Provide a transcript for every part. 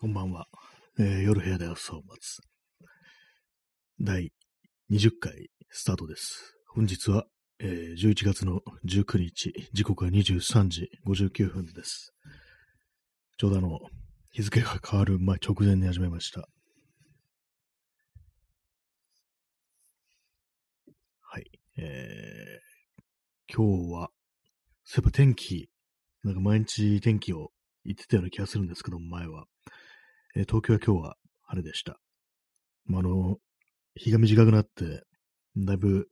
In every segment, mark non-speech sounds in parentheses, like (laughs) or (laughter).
こんばんは。えー夜部屋で朝を待つ。第20回スタートです。本日は、えー11月の19日、時刻は23時59分です。ちょうどあの、日付が変わる前、直前に始めました。はい。えー今日は、そういえば天気、なんか毎日天気を言ってたような気がするんですけど、前は。えー東京は今日は晴れでした。まあ、の、日が短くなって、だいぶ、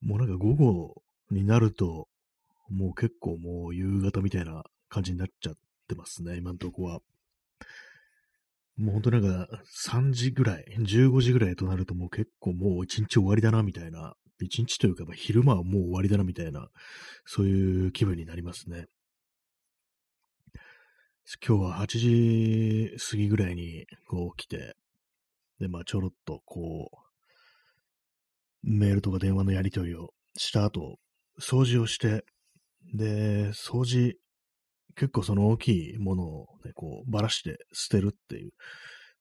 もうなんか午後になると、もう結構もう夕方みたいな感じになっちゃってますね、今のとこは。もう本当なんか3時ぐらい、15時ぐらいとなるともう結構もう一日終わりだなみたいな、一日というか昼間はもう終わりだなみたいな、そういう気分になりますね。今日は8時過ぎぐらいにこう来て、で、まあちょろっとこう、メールとか電話のやり取りをした後、掃除をして、で、掃除、結構その大きいものをね、こう、ばらして捨てるっていう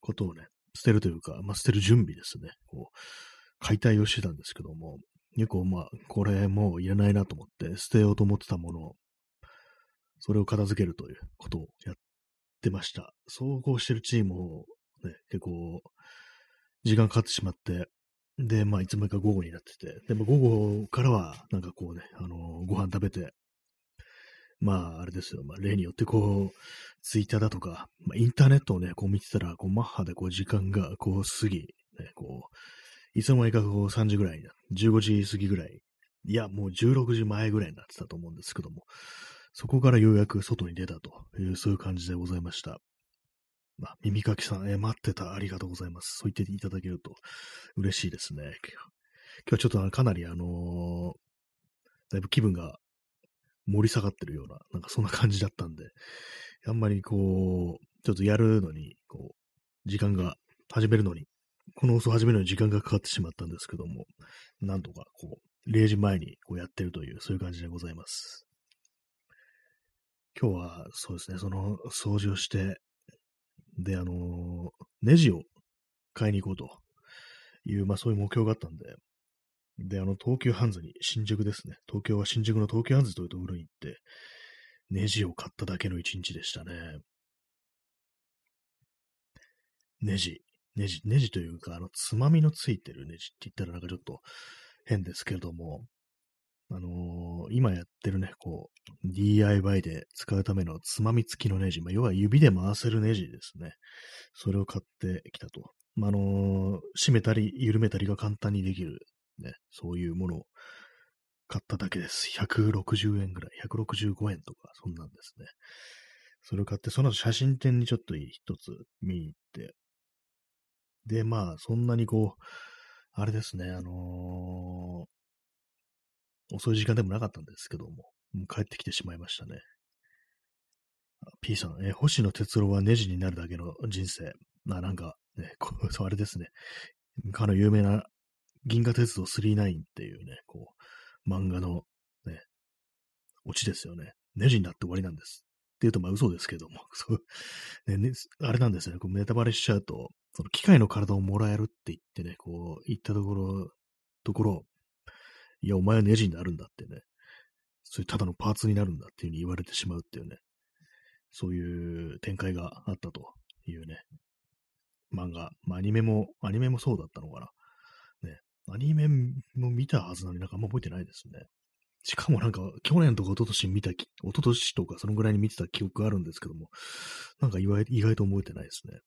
ことをね、捨てるというか、まあ捨てる準備ですね。こう、解体をしてたんですけども、結構まあ、これもういらないなと思って、捨てようと思ってたものを、それを片付けるということをやってました。総合してるチームをね、結構、時間かかってしまって、で、まあ、いつもか午後になってて、でも午後からは、なんかこうね、あのご飯食べて、まあ、あれですよ、まあ、例によってこう、ツイッターだとか、まあ、インターネットをね、こう見てたら、こう、マッハでこう、時間がこう、過ぎ、ね、こう、いつの間にかこう、3時ぐらいに、15時過ぎぐらい、いや、もう16時前ぐらいになってたと思うんですけども、そこからようやく外に出たという、そういう感じでございました。まあ、耳かきさん、えー待ってた、ありがとうございます。そう言っていただけると嬉しいですね。今日はちょっとかなりあのだいぶ気分が盛り下がってるような、なんかそんな感じだったんで、あんまりこう、ちょっとやるのに、こう、時間が、始めるのに、この放送始めるのに時間がかかってしまったんですけども、なんとかこう、0時前にこうやってるという、そういう感じでございます。今日は、そうですね、その掃除をして、で、あのネジを買いに行こうという、まあそういう目標があったんで、で、あの、東急ハンズに、新宿ですね。東京は新宿の東急ハンズというところに行って、ネジを買っただけの一日でしたね。ネジ、ネジ、ネジというか、あの、つまみのついてるネジって言ったらなんかちょっと変ですけれども、あのー今やってるね、こう、DIY で使うためのつまみ付きのネジ、まあ、要は指で回せるネジですね。それを買ってきたと。まあ、のー締めたり緩めたりが簡単にできる、ね、そういうものを買っただけです。160円ぐらい、165円とか、そんなんですね。それを買って、その後写真展にちょっと一つ見に行って、で、まあ、そんなにこう、あれですね、あのー遅い時間でもなかったんですけども、もう帰ってきてしまいましたね。P さん、え星野哲郎はネジになるだけの人生。な、なんか、ね、こう、そうあれですね。かの有名な銀河鉄道39っていうね、こう、漫画のね、オチですよね。ネジになって終わりなんです。っていうと、まあ嘘ですけども、(laughs) そう、ねね、あれなんですよね。こうネタバレしちゃうと、その機械の体をもらえるって言ってね、こう、言ったところ、ところ、いや、お前はネジになるんだってね。そういうただのパーツになるんだっていうふうに言われてしまうっていうね。そういう展開があったというね。漫画。まあ、アニメも、アニメもそうだったのかな。ね。アニメも見たはずなのになんかあんま覚えてないですね。しかもなんか、去年とか一昨年見たき、一昨年とかそのぐらいに見てた記憶があるんですけども、なんか意外意外と覚えてないですね。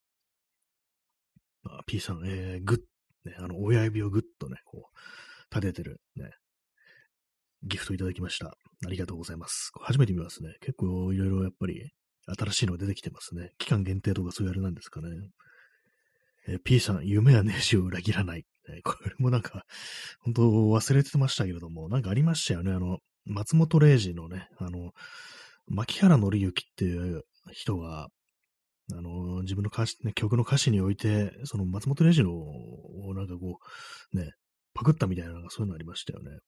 まあ、P さん、えー、グッ、ね、あの、親指をグッとね、こう、立ててる、ね、ギフトいただきました。ありがとうございます。初めて見ますね。結構いろいろやっぱり新しいのが出てきてますね。期間限定とかそういうあれなんですかね。え P さん、夢はネジを裏切らない。ねこれもなんか、本当忘れてましたけれども、なんかありましたよね。あの、松本零士のね、あの、牧原紀之っていう人が、あの、自分の歌詞、ね、曲の歌詞において、その松本零士のをなんかこう、ね、パクったみたいな、そういうのありましたよね。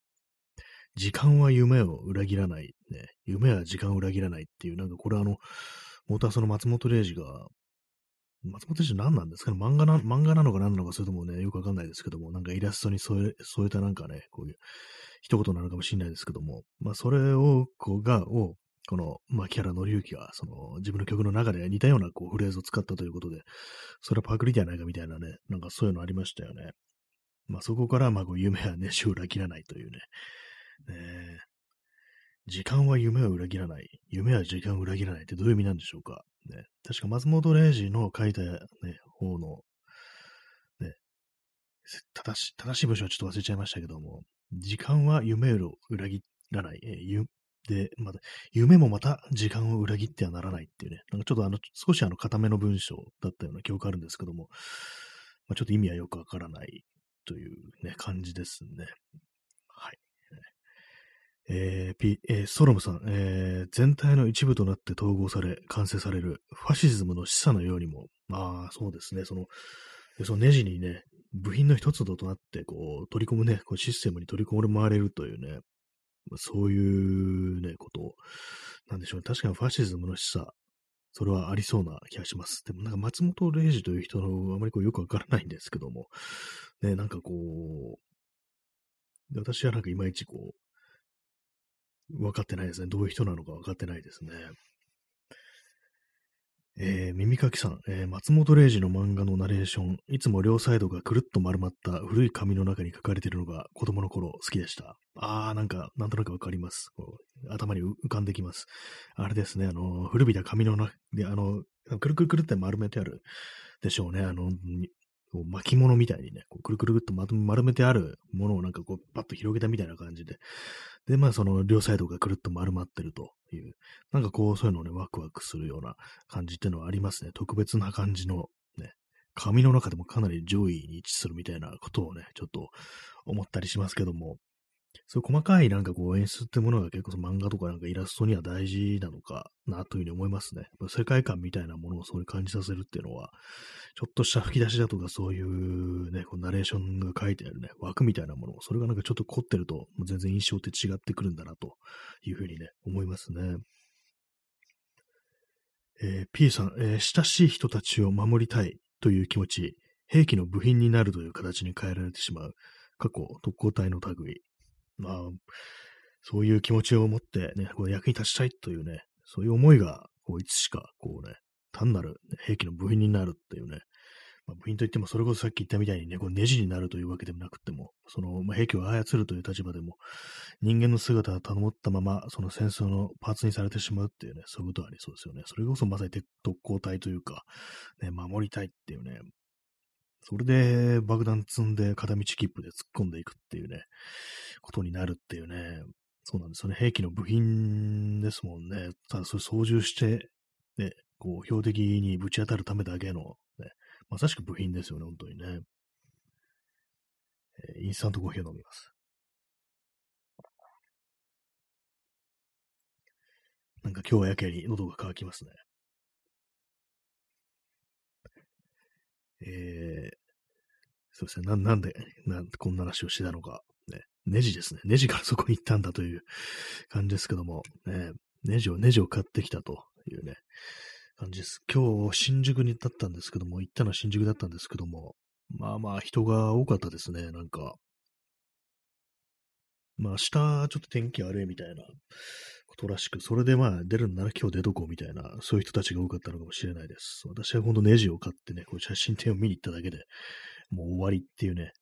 時間は夢を裏切らない。ね、夢は時間を裏切らないっていう、なんかこれあの、元はその松本零士が、松本人何なんですかね？漫画な、漫画なのか何なのかそれともね、よくわかんないですけども、なんかイラストに添え、添えたなんかね、こういう一言なのかもしれないですけども、まあそれを、こうが、を、この、牧原紀之が、その、自分の曲の中で似たようなこうフレーズを使ったということで、それはパクリではないかみたいなね、なんかそういうのありましたよね。まあそこから、まあこう夢はね、死を裏切らないというね。ね時間は夢を裏切らない。夢は時間を裏切らないってどういう意味なんでしょうか？ね、確か松本零士の書いた、ね、方の、ね、正し正しい文章はちょっと忘れちゃいましたけども、時間は夢を裏切らない。え、で、また、夢もまた時間を裏切ってはならないっていうね、なんかちょっとあの、少しあの、固めの文章だったような記憶あるんですけども、まあ、ちょっと意味はよくわからないというね、感じですね。えー、P、えー、ソロムさん、えー、全体の一部となって統合され、完成されるファシズムの示唆のようにも、まあ、そうですね、その、そのネジにね、部品の一つとなって、こう、取り込むね、こうシステムに取り込まれるというね、そういうね、こと、なんでしょうね。確かにファシズムの示唆、それはありそうな気がします。でもなんか松本零士という人のあまりこうよくわからないんですけども、ね、なんかこう、私はなんかいまいちこう、分かってないですね。どういう人なのか分かってないですね。えー、耳かきさん、えー、松本零士の漫画のナレーション、いつも両サイドがくるっと丸まった古い紙の中に書かれているのが子供の頃好きでした。あー、なんか、なんとなくわかります。頭に浮かんできます。あれですね、あの、古びた紙の中で、あの、くるくるくるって丸めてあるでしょうね。あの、こう巻物みたいにね、こうくるくるくっと丸めてあるものをなんかこう、パッと広げたみたいな感じで。で、まあその両サイドがくるっと丸まってるという、なんかこう、そういうのをね、ワクワクするような感じっていうのはありますね。特別な感じの、ね、紙の中でもかなり上位に位置するみたいなことをね、ちょっと思ったりしますけども、そう細かいなんかこう演出ってものが結構その漫画とかなんかイラストには大事なのかなというふうに思いますね。世界観みたいなものをそういう感じさせるっていうのは、ちょっとした吹き出しだとかそういうね、こうナレーションが書いてあるね、枠みたいなもの、それがなんかちょっと凝ってると、全然印象って違ってくるんだなというふうにね、思いますね。えー、P さん、えー、親しい人たちを守りたいという気持ち、兵器の部品になるという形に変えられてしまう。過去、特攻隊の類。まあ、そういう気持ちを持ってね、こう役に立ちたいというね、そういう思いが、こう、いつしか、こうね、単なる、兵器の部品になるっていうね、まあ、部品といっても、それこそさっき言ったみたいにね、こうネジになるというわけでもなくても、その、まあ、兵器を操るという立場でも、人間の姿を保ったまま、その戦争のパーツにされてしまうっていうね、そういうことがありそうですよね。それこそまさに特攻隊というか、ね、守りたいっていうね、それで爆弾積んで片道切符で突っ込んでいくっていうね、ことになるっていうね、そうなんですよね。兵器の部品ですもんね。ただそれ操縦して、ね、こう、標的にぶち当たるためだけの、ね、まさしく部品ですよね、本当にね。えー、インスタントコーヒーを飲みます。なんか今日はやけに喉が渇きますね。えー、そうですね。な、なんで、なんこんな話をしてたのか。ね。ネジですね。ネジからそこに行ったんだという感じですけども、ね、ネジを、ネジを買ってきたというね、感じです。今日、新宿にだったんですけども、行ったのは新宿だったんですけども、まあまあ人が多かったですね、なんか。まあ明日ちょっと天気悪いみたいなことらしく、それでまあ出るんなら今日出とこうみたいな、そういう人たちが多かったのかもしれないです。私は今度ネジを買ってね、こう写真展を見に行っただけでもう終わりっていうね、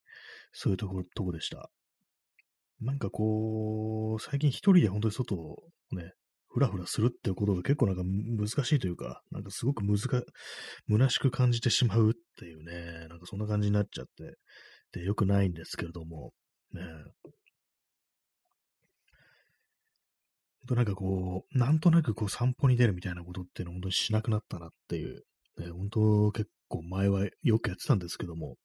そういうところ、とこでした。なんかこう、最近一人で本当に外をね、ふらふらするっていうことが結構なんか難しいというか、なんかすごく難、虚しく感じてしまうっていうね、なんかそんな感じになっちゃって、で、良くないんですけれども、ね、となんかこう、なんとなくこう散歩に出るみたいなことっていうのを本当にしなくなったなっていう、ね、本当結構前はよくやってたんですけども、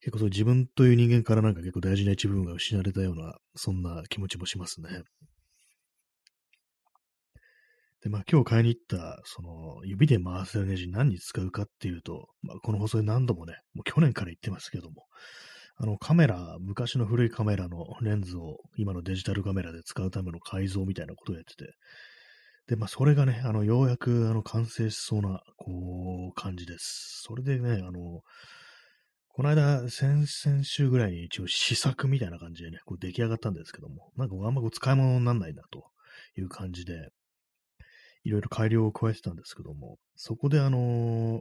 結構そう自分という人間からなんか結構大事な一部分が失われたような、そんな気持ちもしますね。で、まあ今日買いに行った、その指で回せるネジ何に使うかっていうと、まあこの放送で何度もね、もう去年から言ってますけども、あのカメラ、昔の古いカメラのレンズを今のデジタルカメラで使うための改造みたいなことをやってて、で、まあそれがね、あのようやくあの完成しそうな、こう、感じです。それでね、あの、この間、先々週ぐらいに一応試作みたいな感じでね、こう出来上がったんですけども、なんかあんまこう使い物にならないなという感じで、いろいろ改良を加えてたんですけども、そこであのー、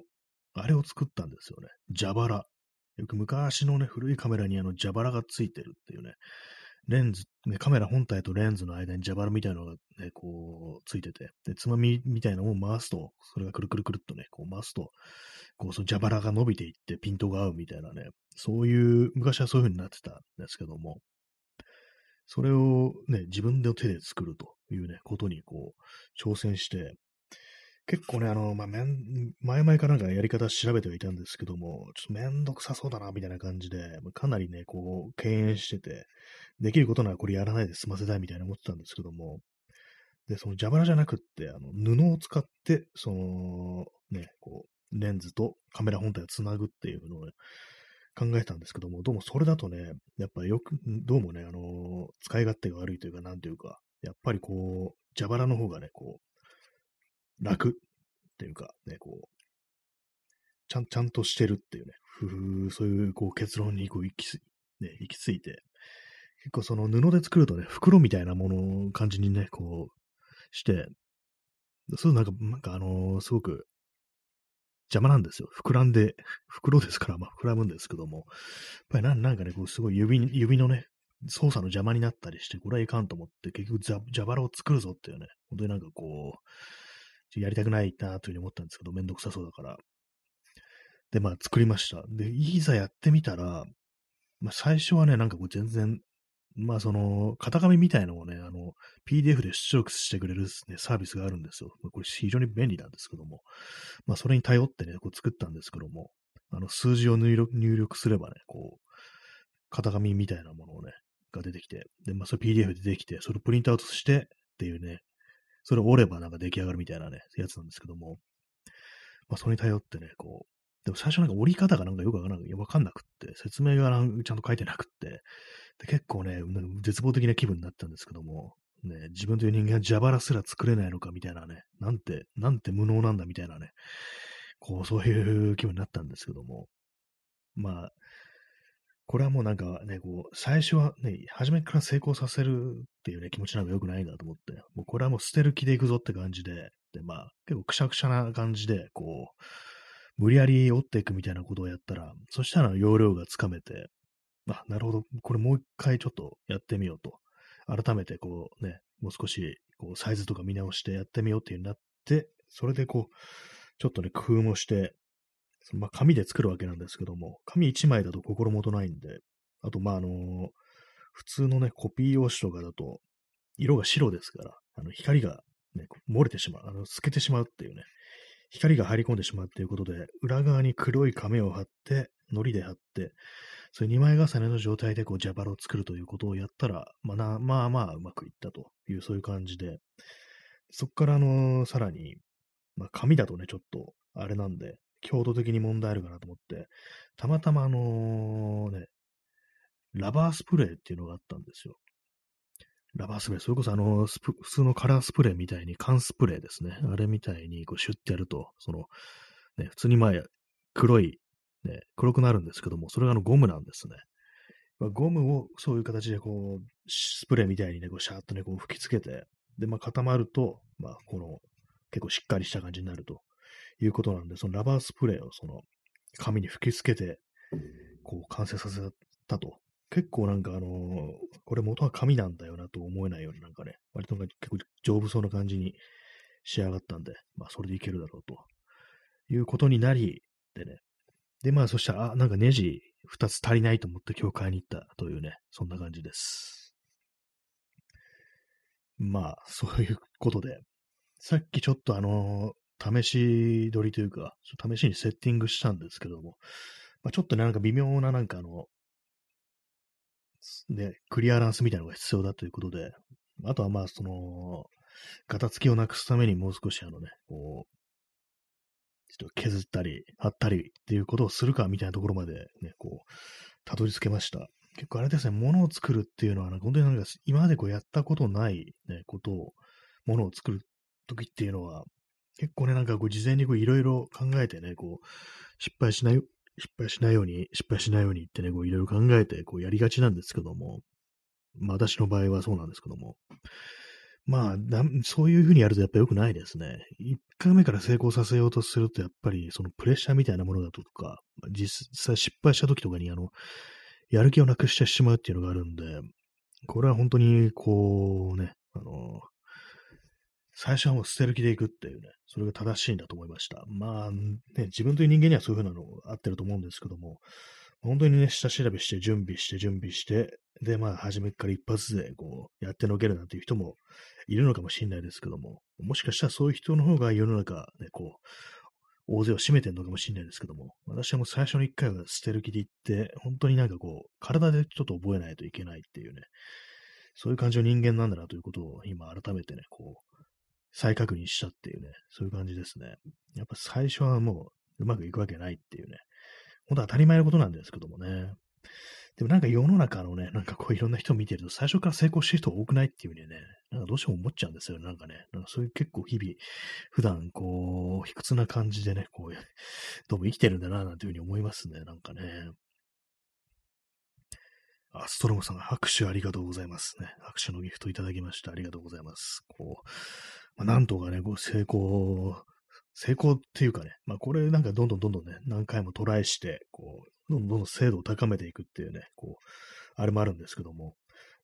あれを作ったんですよね。蛇腹。よく昔のね、古いカメラにあの蛇腹がついてるっていうね、レンズ、ね、カメラ本体とレンズの間に蛇腹みたいなのがね、こう、ついてて、で、つまみみたいなのを回すと、それがくるくるくるっとね、こう回すと、こう、その蛇腹が伸びていってピントが合うみたいなね、そういう、昔はそういう風になってたんですけども、それをね、自分で手で作るというね、ことにこう、挑戦して、結構ね、あの、まあ、めん、前々からなんかやり方調べてはいたんですけども、ちょっとめんどくさそうだな、みたいな感じで、かなりね、こう、敬遠してて、できることならこれやらないで済ませたいみたいな思ってたんですけども、で、その蛇腹じゃなくって、あの、布を使って、その、ね、こう、レンズとカメラ本体をつなぐっていうのを、考えたんですけども、どうもそれだとね、やっぱよく、どうもね、あの使い勝手が悪いというか、なんていうか、やっぱりこう、蛇腹の方がね、こう、楽っていうか、ね、こう、ちゃん、ちゃんとしてるっていうね、ふふそういうこう結論にこう行きつ、ね、行き着いて、結構その布で作るとね、袋みたいなものを、感じにね、こう、して、そうなんか、なんかあのー、すごく邪魔なんですよ。膨らんで、袋ですから、まあ膨らむんですけども、やっぱりななんかね、こうすごい指、指のね、操作の邪魔になったりして、これはいかんと思って、結局蛇腹を作るぞっていうね、本当になんかこう、やりたくないなというふうに思ったんですけど、めんどくさそうだから。で、まあ作りました。で、いざやってみたら、まあ最初はね、なんかこう全然まあ、その、型紙みたいのをね、あの、PDF で出力してくれる、ね、サービスがあるんですよ。これ非常に便利なんですけども。まあ、それに頼ってね、こう作ったんですけども、あの、数字を入力入力すればね、こう、型紙みたいなものをね、が出てきて、で、まあ、それ PDF でできて、それをプリントアウトしてっていうね、それ折ればなんか出来上がるみたいなね、やつなんですけども、まあ、それに頼ってね、こう、でも最初なんか折り方がなんかよくわかんなくって、説明がちゃんと書いてなくって、で結構ね、絶望的な気分になったんですけども、ね、自分という人間は蛇腹すら作れないのかみたいなね、なんて、なんて無能なんだみたいなね、こう、そういう気分になったんですけども、まあ、これはもうなんかね、こう、最初はね、初めから成功させるっていうね、気持ちなんか良くないなと思って、もうこれはもう捨てる気でいくぞって感じで、で、まあ、結構くしゃくしゃな感じで、こう、無理やり折っていくみたいなことをやったら、そしたら容量がつかめて、あ、なるほど。これもう一回ちょっとやってみようと。改めてこうね、もう少しこうサイズとか見直してやってみようっていうになって、それでこう、ちょっとね、工夫もして、まあ、紙で作るわけなんですけども、紙一枚だと心もとないんで、あと、まあ、あのー、普通のね、コピー用紙とかだと、色が白ですから、あの、光がね、漏れてしまう、あの、透けてしまうっていうね、光が入り込んでしまうっていうことで、裏側に黒い紙を貼って、糊で貼って、そういう二枚重ねの状態でこう、蛇腹を作るということをやったら、まあな、まあまあうまくいったという、そういう感じで、そこからあの、さらに、まあ紙だとね、ちょっと、あれなんで、強度的に問題あるかなと思って、たまたまあのね、ラバースプレーっていうのがあったんですよ。ラバースプレー、それこそあの、普通のカラースプレーみたいに、缶スプレーですね。あれみたいにこうシュッてやると、その、ね、普通に前、黒いね、黒くなるんですけども、それがあのゴムなんですね。まあ、ゴムをそういう形でこう、スプレーみたいにね、こうシャーッとね、こう吹きつけて、で、まあ固まると、まあこの、結構しっかりした感じになるということなんで、そのラバースプレーをその紙に吹きつけて、こう完成させたと。結構なんかあのー、これ元は紙なんだよなと思えないようになんかね、割となんか結構丈夫そうな感じに仕上がったんで、まあそれでいけるだろうということになり、でね、で、まあ、そしたら、あ、なんかネジ2つ足りないと思って今日買いに行ったというね、そんな感じです。まあ、そういうことで、さっきちょっとあの、試し撮りというか、試しにセッティングしたんですけども、まあ、ちょっとね、なんか微妙ななんかあの、ね、クリアランスみたいなのが必要だということで、あとはまあ、その、ガタつきをなくすためにもう少しあのね、こう、ちょっと削ったり、貼ったりっていうことをするかみたいなところまでね、こう、たどり着けました。結構あれですね、物を作るっていうのは、本当になんか今までこうやったことないね、ことを、物を作るときっていうのは、結構ね、なんかこう、事前にこう、いろいろ考えてね、こう、失敗しない、失敗しないように、失敗しないようにってね、こう、いろいろ考えて、こう、やりがちなんですけども、まあ、私の場合はそうなんですけども、まあ、そういうふうにやるとやっぱ良くないですね。一回目から成功させようとすると、やっぱりそのプレッシャーみたいなものだとか、実際失敗した時とかに、あの、やる気をなくしてしまうっていうのがあるんで、これは本当に、こうね、あの、最初はもう捨てる気でいくっていうね、それが正しいんだと思いました。まあ、ね、自分という人間にはそういうふうなの合ってると思うんですけども、本当にね、下調べして、準備して、準備して、で、まあ、初めから一発で、こう、やってのけるなんていう人もいるのかもしれないですけども、もしかしたらそういう人の方が世の中、ね、こう、大勢を占めてるのかもしれないですけども、私はもう最初の一回は捨てる気で行って、本当になんかこう、体でちょっと覚えないといけないっていうね、そういう感じの人間なんだなということを今改めてね、こう、再確認したっていうね、そういう感じですね。やっぱ最初はもううまくいくわけないっていうね、本当当たり前のことなんですけどもね。でもなんか世の中のね、なんかこういろんな人を見てると最初から成功してる人多くないっていうふうにね、なんかどうしても思っちゃうんですよ、なんかね。なんかそういう結構日々、普段こう、卑屈な感じでね、こう、どうも生きてるんだな、なんていうふうに思いますね、なんかね。アストロムさん、拍手ありがとうございますね。拍手のギフトいただきました。ありがとうございます。こう、まあ、なんとかね、こう成功、成功っていうかね、まあこれなんかどんどんどんどんね、何回もトライして、こう、どんどんどん精度を高めていくっていうね、こう、あれもあるんですけども、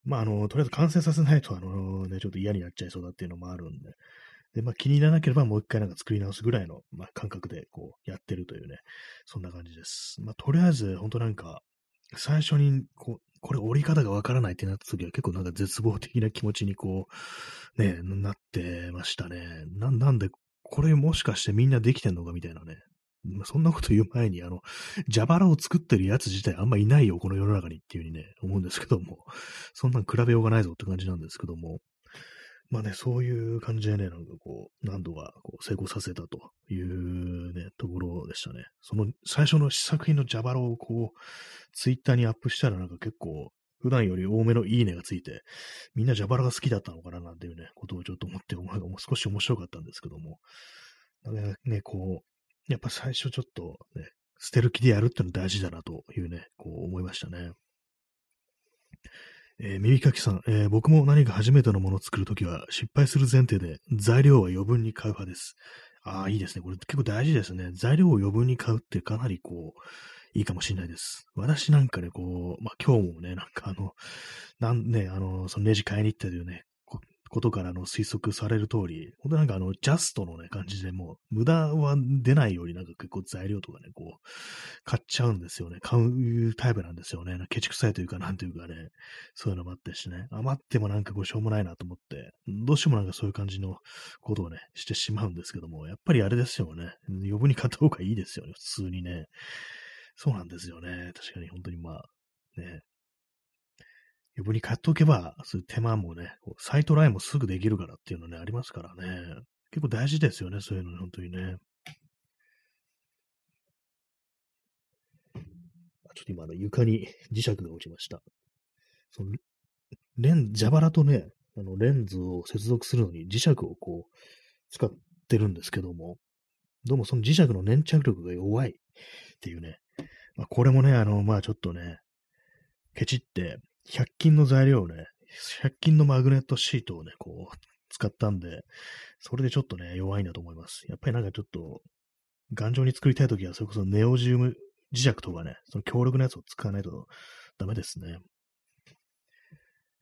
まあ、あの、とりあえず完成させないと、あのね、ちょっと嫌になっちゃいそうだっていうのもあるんで、で、まあ、気に入らなければもう一回なんか作り直すぐらいの、まあ、感覚で、こう、やってるというね、そんな感じです。まあ、とりあえず、本当なんか、最初に、こう、これ折り方がわからないってなった時は結構なんか絶望的な気持ちにこう、ね、なってましたね。な、なんで、これもしかしてみんなできてんのかみたいなね、そんなこと言う前に、あの、蛇腹を作ってるやつ自体あんまいないよ、この世の中にっていうふうにね、思うんですけども、そんなん比べようがないぞって感じなんですけども、まあね、そういう感じでね、なんかこう、何度かこう成功させたというね、ところでしたね。その最初の試作品の蛇腹をこう、ツイッターにアップしたらなんか結構、普段より多めのいいねがついて、みんな蛇腹が好きだったのかななんていうね、ことをちょっと思って、もう少し面白かったんですけども、ね、こう、やっぱ最初ちょっとね、捨てる気でやるっての大事だなというね、こう思いましたね。えー、耳かきさん、えー、僕も何か初めてのものを作るときは失敗する前提で材料は余分に買う派です。ああ、いいですね。これ結構大事ですね。材料を余分に買うってかなりこう、いいかもしれないです。私なんかね、こう、まあ、今日もね、なんかあの、なんね、あの、そのネジ買いに行ったというね、ことからの推測される通り、本当なんかあの、ジャストのね、感じでもう、無駄は出ないようになんか結構材料とかね、こう、買っちゃうんですよね。買うタイプなんですよね。ケチくさいというか、なんというかね、そういうのもあってしね、余ってもなんかこう、しょうもないなと思って、どうしてもなんかそういう感じのことをね、してしまうんですけども、やっぱりあれですよね。余分に買った方がいいですよね、普通にね。そうなんですよね。確かに本当にまあ、ね、余分に買っておけば、そういう手間もね、サイトラインもすぐできるからっていうのね、ありますからね。結構大事ですよね、そういうの、本当にね。ちょっと今、の床に磁石が落ちました。そのレン、蛇腹とね、あの、レンズを接続するのに磁石をこう、使ってるんですけども、どうもその磁石の粘着力が弱いっていうね。まあ、これもね、あの、まあちょっとね、ケチって100均の材料をね、100均のマグネットシートをね、こう、使ったんで、それでちょっとね、弱いんだと思います。やっぱりなんかちょっと、頑丈に作りたいときは、それこそネオジウム磁石とかね、その強力なやつを使わないとダメですね。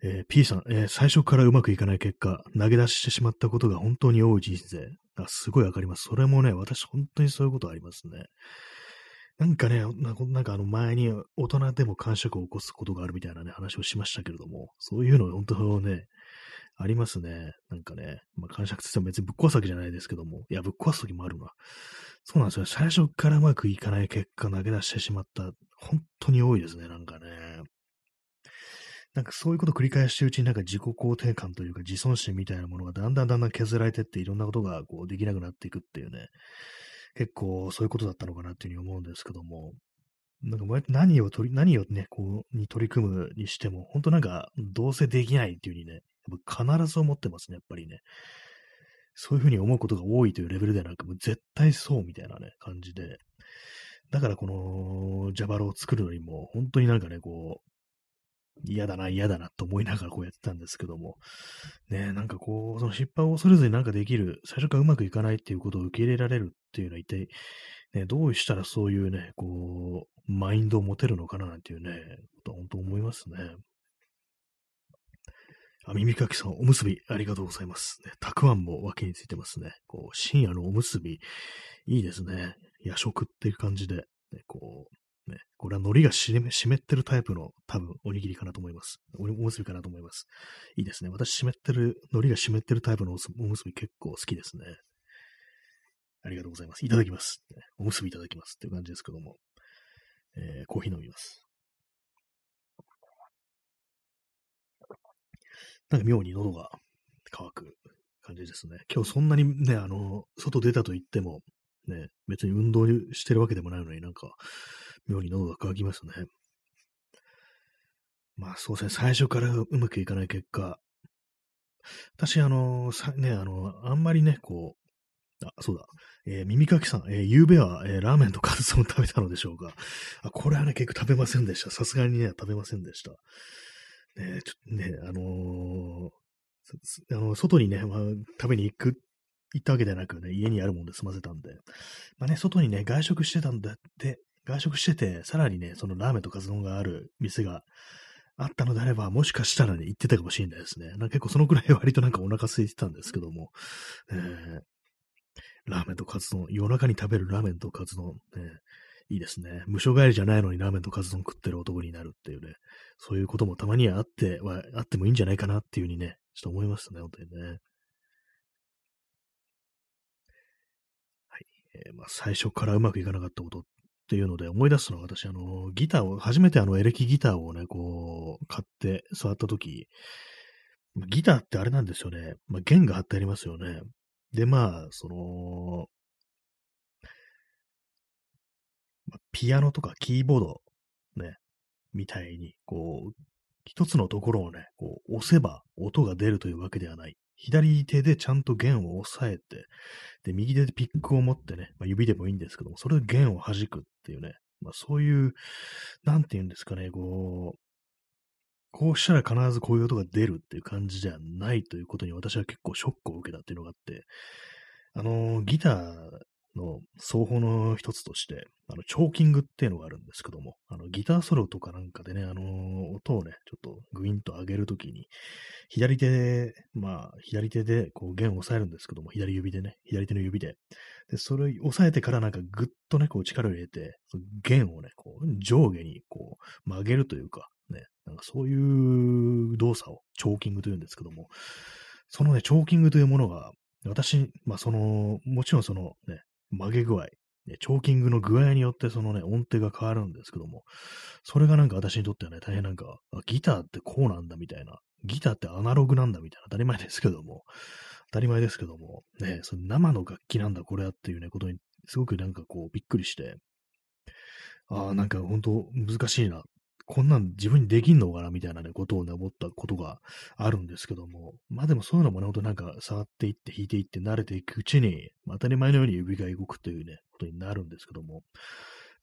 えー、P さん、えー、最初からうまくいかない結果、投げ出してしまったことが本当に多い人生。あすごいわかります。それもね、私本当にそういうことありますね。なんかね、なんかあの前に大人でも感触を起こすことがあるみたいなね、話をしましたけれども、そういうの本当ね、ありますね。なんかね、まあ、感触って言っても別にぶっ壊すわけじゃないですけども、いや、ぶっ壊す時もあるな。そうなんですよ。最初からうまくいかない結果投げ出してしまった。本当に多いですね、なんかね。なんかそういうことを繰り返してうちになんか自己肯定感というか自尊心みたいなものがだんだんだんだん削られてっていろんなことがこうできなくなっていくっていうね。結構そういうことだったのかなっていうふうに思うんですけども、なんか何を取り、何をね、こう、に取り組むにしても、本当なんか、どうせできないっていうふうにね、やっぱ必ず思ってますね、やっぱりね。そういうふうに思うことが多いというレベルではなく、もう絶対そうみたいなね、感じで、だからこの、ジャバロを作るのにも、本当になんかね、こう、嫌だな、嫌だなと思いながらこうやってたんですけども、ね、なんかこう、その失敗を恐れずになんかできる、最初からうまくいかないっていうことを受け入れられるっていうのは一体、ね、どうしたらそういうね、こう、マインドを持てるのかななんていうね、こと本当思いますね。あ、耳かきさん、おむすび、ありがとうございます。ね、たくあんも脇についてますね。こう、深夜のおむすび、いいですね。夜食っていう感じで、ね、こう、ね、これは海苔が湿ってるタイプの多分おにぎりかなと思います。おむすびかなと思います。いいですね。私湿ってる、海苔が湿ってるタイプのおむすび結構好きですね。ありがとうございます。いただきます。おむすびいただきますっていう感じですけども。えー、コーヒー飲みます。なんか妙に喉が乾く感じですね。今日そんなにね、あの、外出たと言っても、ね、別に運動してるわけでもないのになんか、妙に喉が渇きますね。まあそうですね、最初からうまくいかない結果、私、あの、さね、あの、あんまりね、こう、あ、そうだ、えー、耳かきさん、えー、夕べは、えー、ラーメンとカツ丼食べたのでしょうか？あ、これはね、結構食べませんでした。さすがにね、食べませんでした。ね、ちょっとね、あのー、あの外にね、まあ、食べに行く、行ったわけではなくね、家にあるもんで済ませたんで、まあね、外にね、外食してたんだって、外食してて、さらにね、そのラーメンとカツ丼がある店があったのであれば、もしかしたらね、行ってたかもしれないですね。なんか結構そのくらい割となんかお腹空いてたんですけども、えー、ラーメンとカツ丼、夜中に食べるラーメンとカツ丼、ね、いいですね。無所帰りじゃないのにラーメンとカツ丼食ってる男になるっていうね、そういうこともたまにはあっては、あってもいいんじゃないかなっていうふうにね、ちょっと思いますね、本当にね。はい。えー、まあ、最初からうまくいかなかったことっていうので思い出すのは私、あの、ギターを、初めてあのエレキギターをね、こう、買って触った時、ギターってあれなんですよね。まあ、弦が張ってありますよね。で、まあ、その、ピアノとかキーボード、ね、みたいに、こう、一つのところをね、こう、押せば音が出るというわけではない。左手でちゃんと弦を押さえて、で、右手でピックを持ってね、まあ、指でもいいんですけども、それで弦を弾くっていうね、まあ、そういう、なんて言うんですかね、こう、こうしたら必ずこういう音が出るっていう感じじゃないということに私は結構ショックを受けたっていうのがあって、あの、ギターの奏法の一つとして、あの、チョーキングっていうのがあるんですけども、あの、ギターソロとかなんかでね、あの、音をね、ちょっとグインと上げるときに、左手で、まあ、左手でこう弦を押さえるんですけども、左指でね、左手の指で。で、それを押さえてからなんかぐっとね、こう力を入れて、弦をね、こう上下にこう曲げるというか、ね、なんかそういう動作をチョーキングというんですけども、そのね、チョーキングというものが、私、まあその、もちろんそのね、曲げ具合、ね、チョーキングの具合によってそのね、音程が変わるんですけども、それがなんか私にとってはね、大変なんか、ギターってこうなんだみたいな、ギターってアナログなんだみたいな、当たり前ですけども、当たり前ですけども、ね、その生の楽器なんだこれはっていうね、ことに、すごくなんかこう、びっくりして、ああ、なんか本当難しいなこんなん自分にできんのかなみたいなね、ことをね、思ったことがあるんですけども、まあでもそういうのもね、ほんとなんか触っていって弾いていって慣れていくうちに、当たり前のように指が動くというね、ことになるんですけども、やっ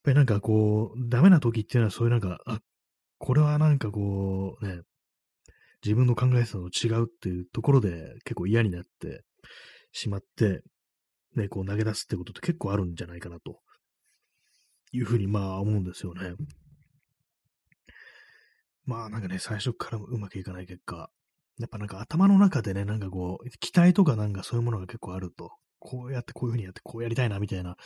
ぱりなんかこう、ダメな時っていうのはそういうなんか、あ、これはなんかこう、ね、自分の考えてたのと違うっていうところで結構嫌になってしまって、ね、こう投げ出すってことって結構あるんじゃないかなと。いうふうにまあ思うんですよね。まあなんかね、最初からうまくいかない結果、やっぱなんか頭の中でね、なんかこう、期待とかなんかそういうものが結構あると、こうやってこういうふうにやってこうやりたいなみたいな、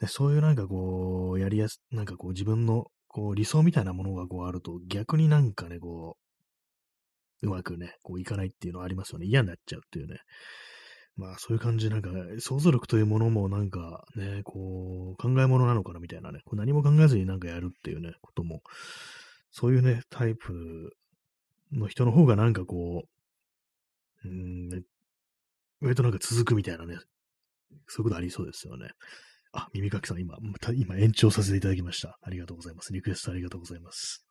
でそういうなんかこう、やりやす、なんかこう自分のこう理想みたいなものがこうあると、逆になんかね、こう、うまくね、こういかないっていうのはありますよね。嫌になっちゃうっていうね。まあそういう感じなんか、想像力というものもなんかね、こう、考え物なのかなみたいなね、こう何も考えずになんかやるっていうね、こともそういうね、タイプの人の方がなんかこう、うん、上となんか続くみたいなね、そういうことありそうですよね。あ、耳かきさん、今、今延長させていただきました。ありがとうございます。リクエストありがとうございます。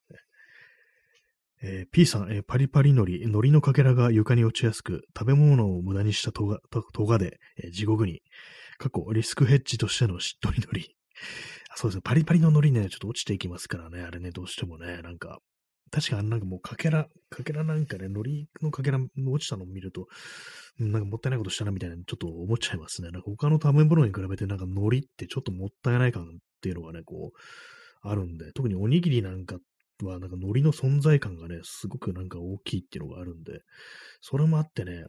えー P さん、えーパリパリ海苔、海苔のかけらが床に落ちやすく、食べ物を無駄にしたとが、ととがで、えー地獄に、過去、リスクヘッジとしてのしっとり海苔。そうですね、パリパリの海苔ね、ちょっと落ちていきますからね、あれね、どうしてもね、なんか、確かになんかもうかけら、かけらなんかね、海苔のかけら落ちたのを見ると、なんかもったいないことしたなみたいな、ちょっと思っちゃいますね。なんか他の食べ物に比べてなんか海苔ってちょっともったいない感っていうのがね、こう、あるんで、特におにぎりなんかは、なんか海苔の存在感がね、すごくなんか大きいっていうのがあるんで、それもあってね、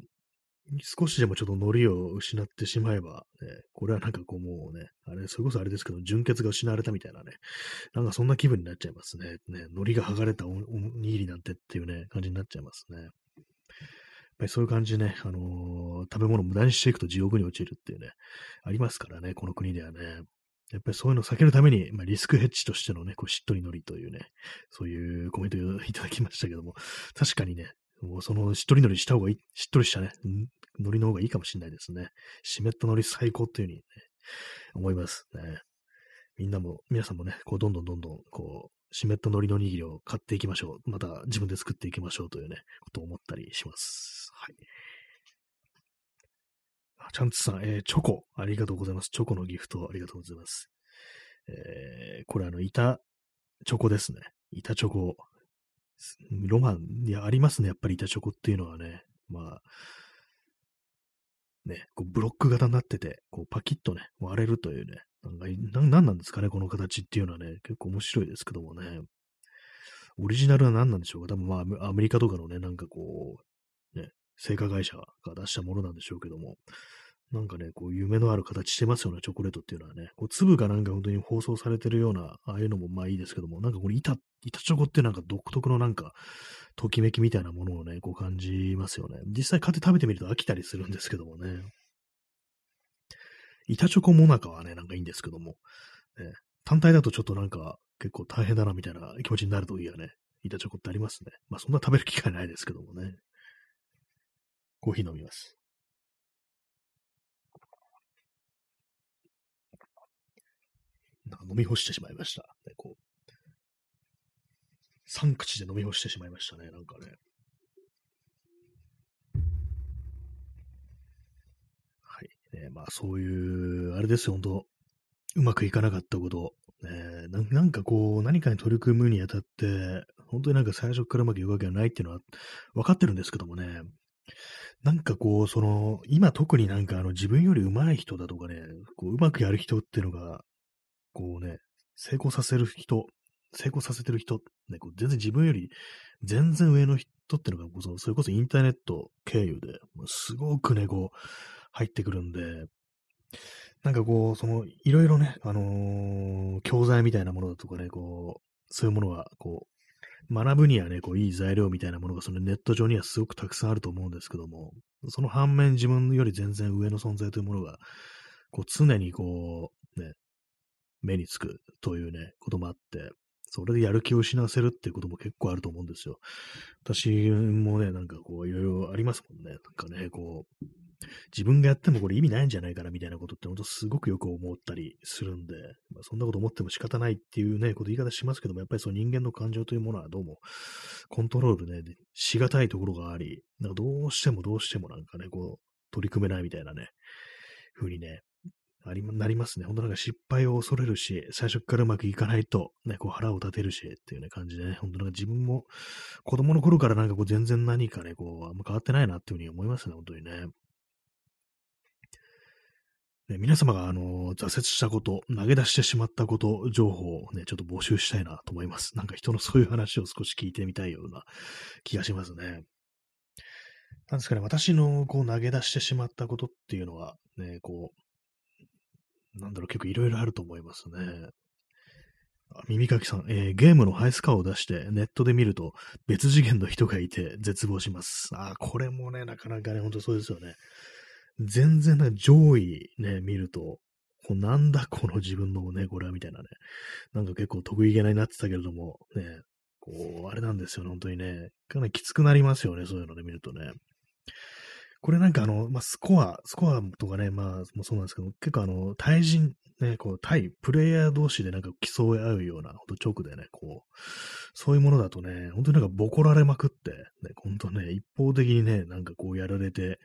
少しでもちょっと海苔を失ってしまえば、ね、これはなんかこうもうね、あれ、それこそあれですけど、純血が失われたみたいなね、なんかそんな気分になっちゃいますね。ね、海苔が剥がれたおにぎりなんてっていうね、感じになっちゃいますね。やっぱりそういう感じでね、あのー食べ物を無駄にしていくと地獄に落ちるっていうね、ありますからね、この国ではね。やっぱりそういうのを避けるために、まあ、リスクヘッジとしてのね、こうしっとり海苔というね、そういうコメントをいただきましたけども、確かにね、もうそのしっとり海苔した方がいい、しっとりしたね、ん海苔の方がいいかもしれないですね。湿った海苔最高っていうふうに、ね、思いますね。みんなも、皆さんもね、こう、どんどんどんどん、こう、湿った海苔のおにぎりを買っていきましょう。また自分で作っていきましょうというね、ことを思ったりします。はい。あちゃんつさん、えーチョコ、ありがとうございます。チョコのギフト、ありがとうございます。えーこれ、あの、板チョコですね。板チョコ。ロマン、いや、ありますね。やっぱり板チョコっていうのはね。まあ、ね、こうブロック型になってて、こうパキッとね、割れるというね、なんか、なんなんなんですかね、この形っていうのはね、結構面白いですけどもね。オリジナルは何なんでしょうか？多分まあ、アメリカとかのね、なんかこう、ね、製菓会社が出したものなんでしょうけども、なんかね、こう、夢のある形してますよね、チョコレートっていうのはね。こう、粒がなんか本当に包装されてるような、ああいうのもまあいいですけども、なんかこの板、板チョコってなんか独特のなんか、ときめきみたいなものをね、こう感じますよね。実際買って食べてみると飽きたりするんですけどもね。板チョコモナカはね、なんかいいんですけども、ね、単体だとちょっとなんか結構大変だなみたいな気持ちになる時がね、板チョコってありますね。まあそんな食べる機会ないですけどもね。コーヒー飲みます。なんか飲み干してしまいました。ね、こう。三口で飲み干してしまいましたね、なんかね。はい。ね、まあそういう、あれですよ、本当うまくいかなかったこと。ね、ななんかこう、何かに取り組むにあたって、本当になんか最初からうまくいくわけはないっていうのは分かってるんですけどもね。なんかこう、その、今特になんかあの自分より上手い人だとかね、こううまくやる人っていうのが、こうね、成功させる人、成功させてる人、ね、こう全然自分より全然上の人っていうのがこ、そそれこそインターネット経由で、すごくね、こう、入ってくるんで、なんかこう、その、いろいろね、あのー教材みたいなものだとかね、こう、そういうものが、こう、学ぶにはね、こう、いい材料みたいなものが、そのネット上にはすごくたくさんあると思うんですけども、その反面自分より全然上の存在というものが、こう、常にこう、ね、目につくというね、こともあって、それでやる気を失わせるっていうことも結構あると思うんですよ。私もね、なんかこう、いろいろありますもんね。なんかね、こう、自分がやってもこれ意味ないんじゃないかなみたいなことって本当すごくよく思ったりするんで、まあ、そんなこと思っても仕方ないっていうね、こと言い方しますけども、やっぱりその人間の感情というものはどうもコントロールね、しがたいところがあり、なんかどうしてもどうしてもなんかね、こう、取り組めないみたいなね、風にね、ありま、なりますね。本当なんか失敗を恐れるし、最初からうまくいかないと、ね、こう腹を立てるし、っていうね、感じでね、本当なんか自分も子供の頃からなんかこう全然何かね、こう、あんま変わってないなっていうふうに思いますね、本当にね。ね、皆様が、あの、挫折したこと、投げ出してしまったこと、情報をね、ちょっと募集したいなと思います。なんか人のそういう話を少し聞いてみたいような気がしますね。なんですかね、私のこう投げ出してしまったことっていうのは、ね、こう、なんだろう、結構いろいろあると思いますね。耳かきさん、えーゲームのハイスカを出してネットで見ると別次元の人がいて絶望します。あーこれもね、なかなかね、本当そうですよね。全然な上位ね、見ると、こうなんだこの自分のね、これはみたいなね。なんか結構得意げなになってたけれども、ね、こう、あれなんですよね、本当にね。かなりきつくなりますよね、そういうので見るとね。これなんかあの、まあ、スコア、スコアとかね、まあ、もそうなんですけど、結構あの、対人、ね、こう、対プレイヤー同士でなんか競い合うような、ほんと直でね、こう、そういうものだとね、本当になんかボコられまくって、ね、ほんとね、一方的にね、なんかこうやられて、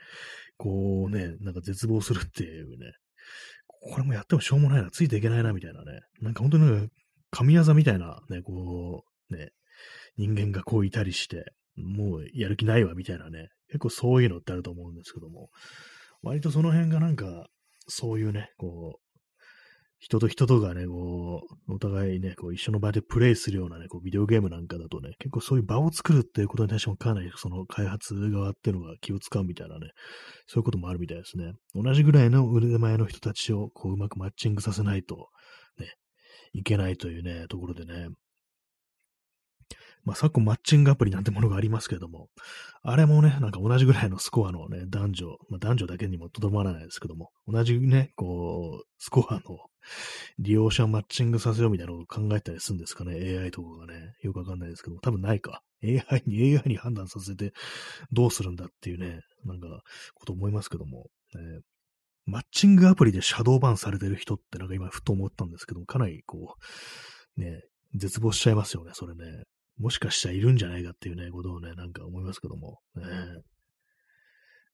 こうね、なんか絶望するっていうね、これもやってもしょうもないな、ついていけないな、みたいなね、なんか本当に神業みたいな、ね、こう、ね、人間がこういたりして、もうやる気ないわ、みたいなね、結構そういうのってあると思うんですけども、割とその辺がなんか、そういうね、こう、人と人とがね、こう、お互いね、こう一緒の場でプレイするようなね、こうビデオゲームなんかだとね、結構そういう場を作るっていうことに対してもかなりその開発側っていうのが気を使うみたいなね、そういうこともあるみたいですね。同じぐらいの腕前の人たちをこううまくマッチングさせないと、ね、いけないというね、ところでね、まあ、昨今マッチングアプリなんてものがありますけども、あれもね、なんか同じぐらいのスコアのね、男女、まあ、男女だけにもとどまらないですけども、同じね、こう、スコアの利用者マッチングさせようみたいなことを考えたりするんですかね、AI とかがね、よくわかんないですけども、多分ないか。AI に、AI に判断させてどうするんだっていうね、なんか、こと思いますけども、ね、マッチングアプリでシャドーバンされてる人ってなんか今ふと思ったんですけども、かなりこう、ね、絶望しちゃいますよね、それね。もしかしたらいるんじゃないかっていうね、ことをね、なんか思いますけども。ね、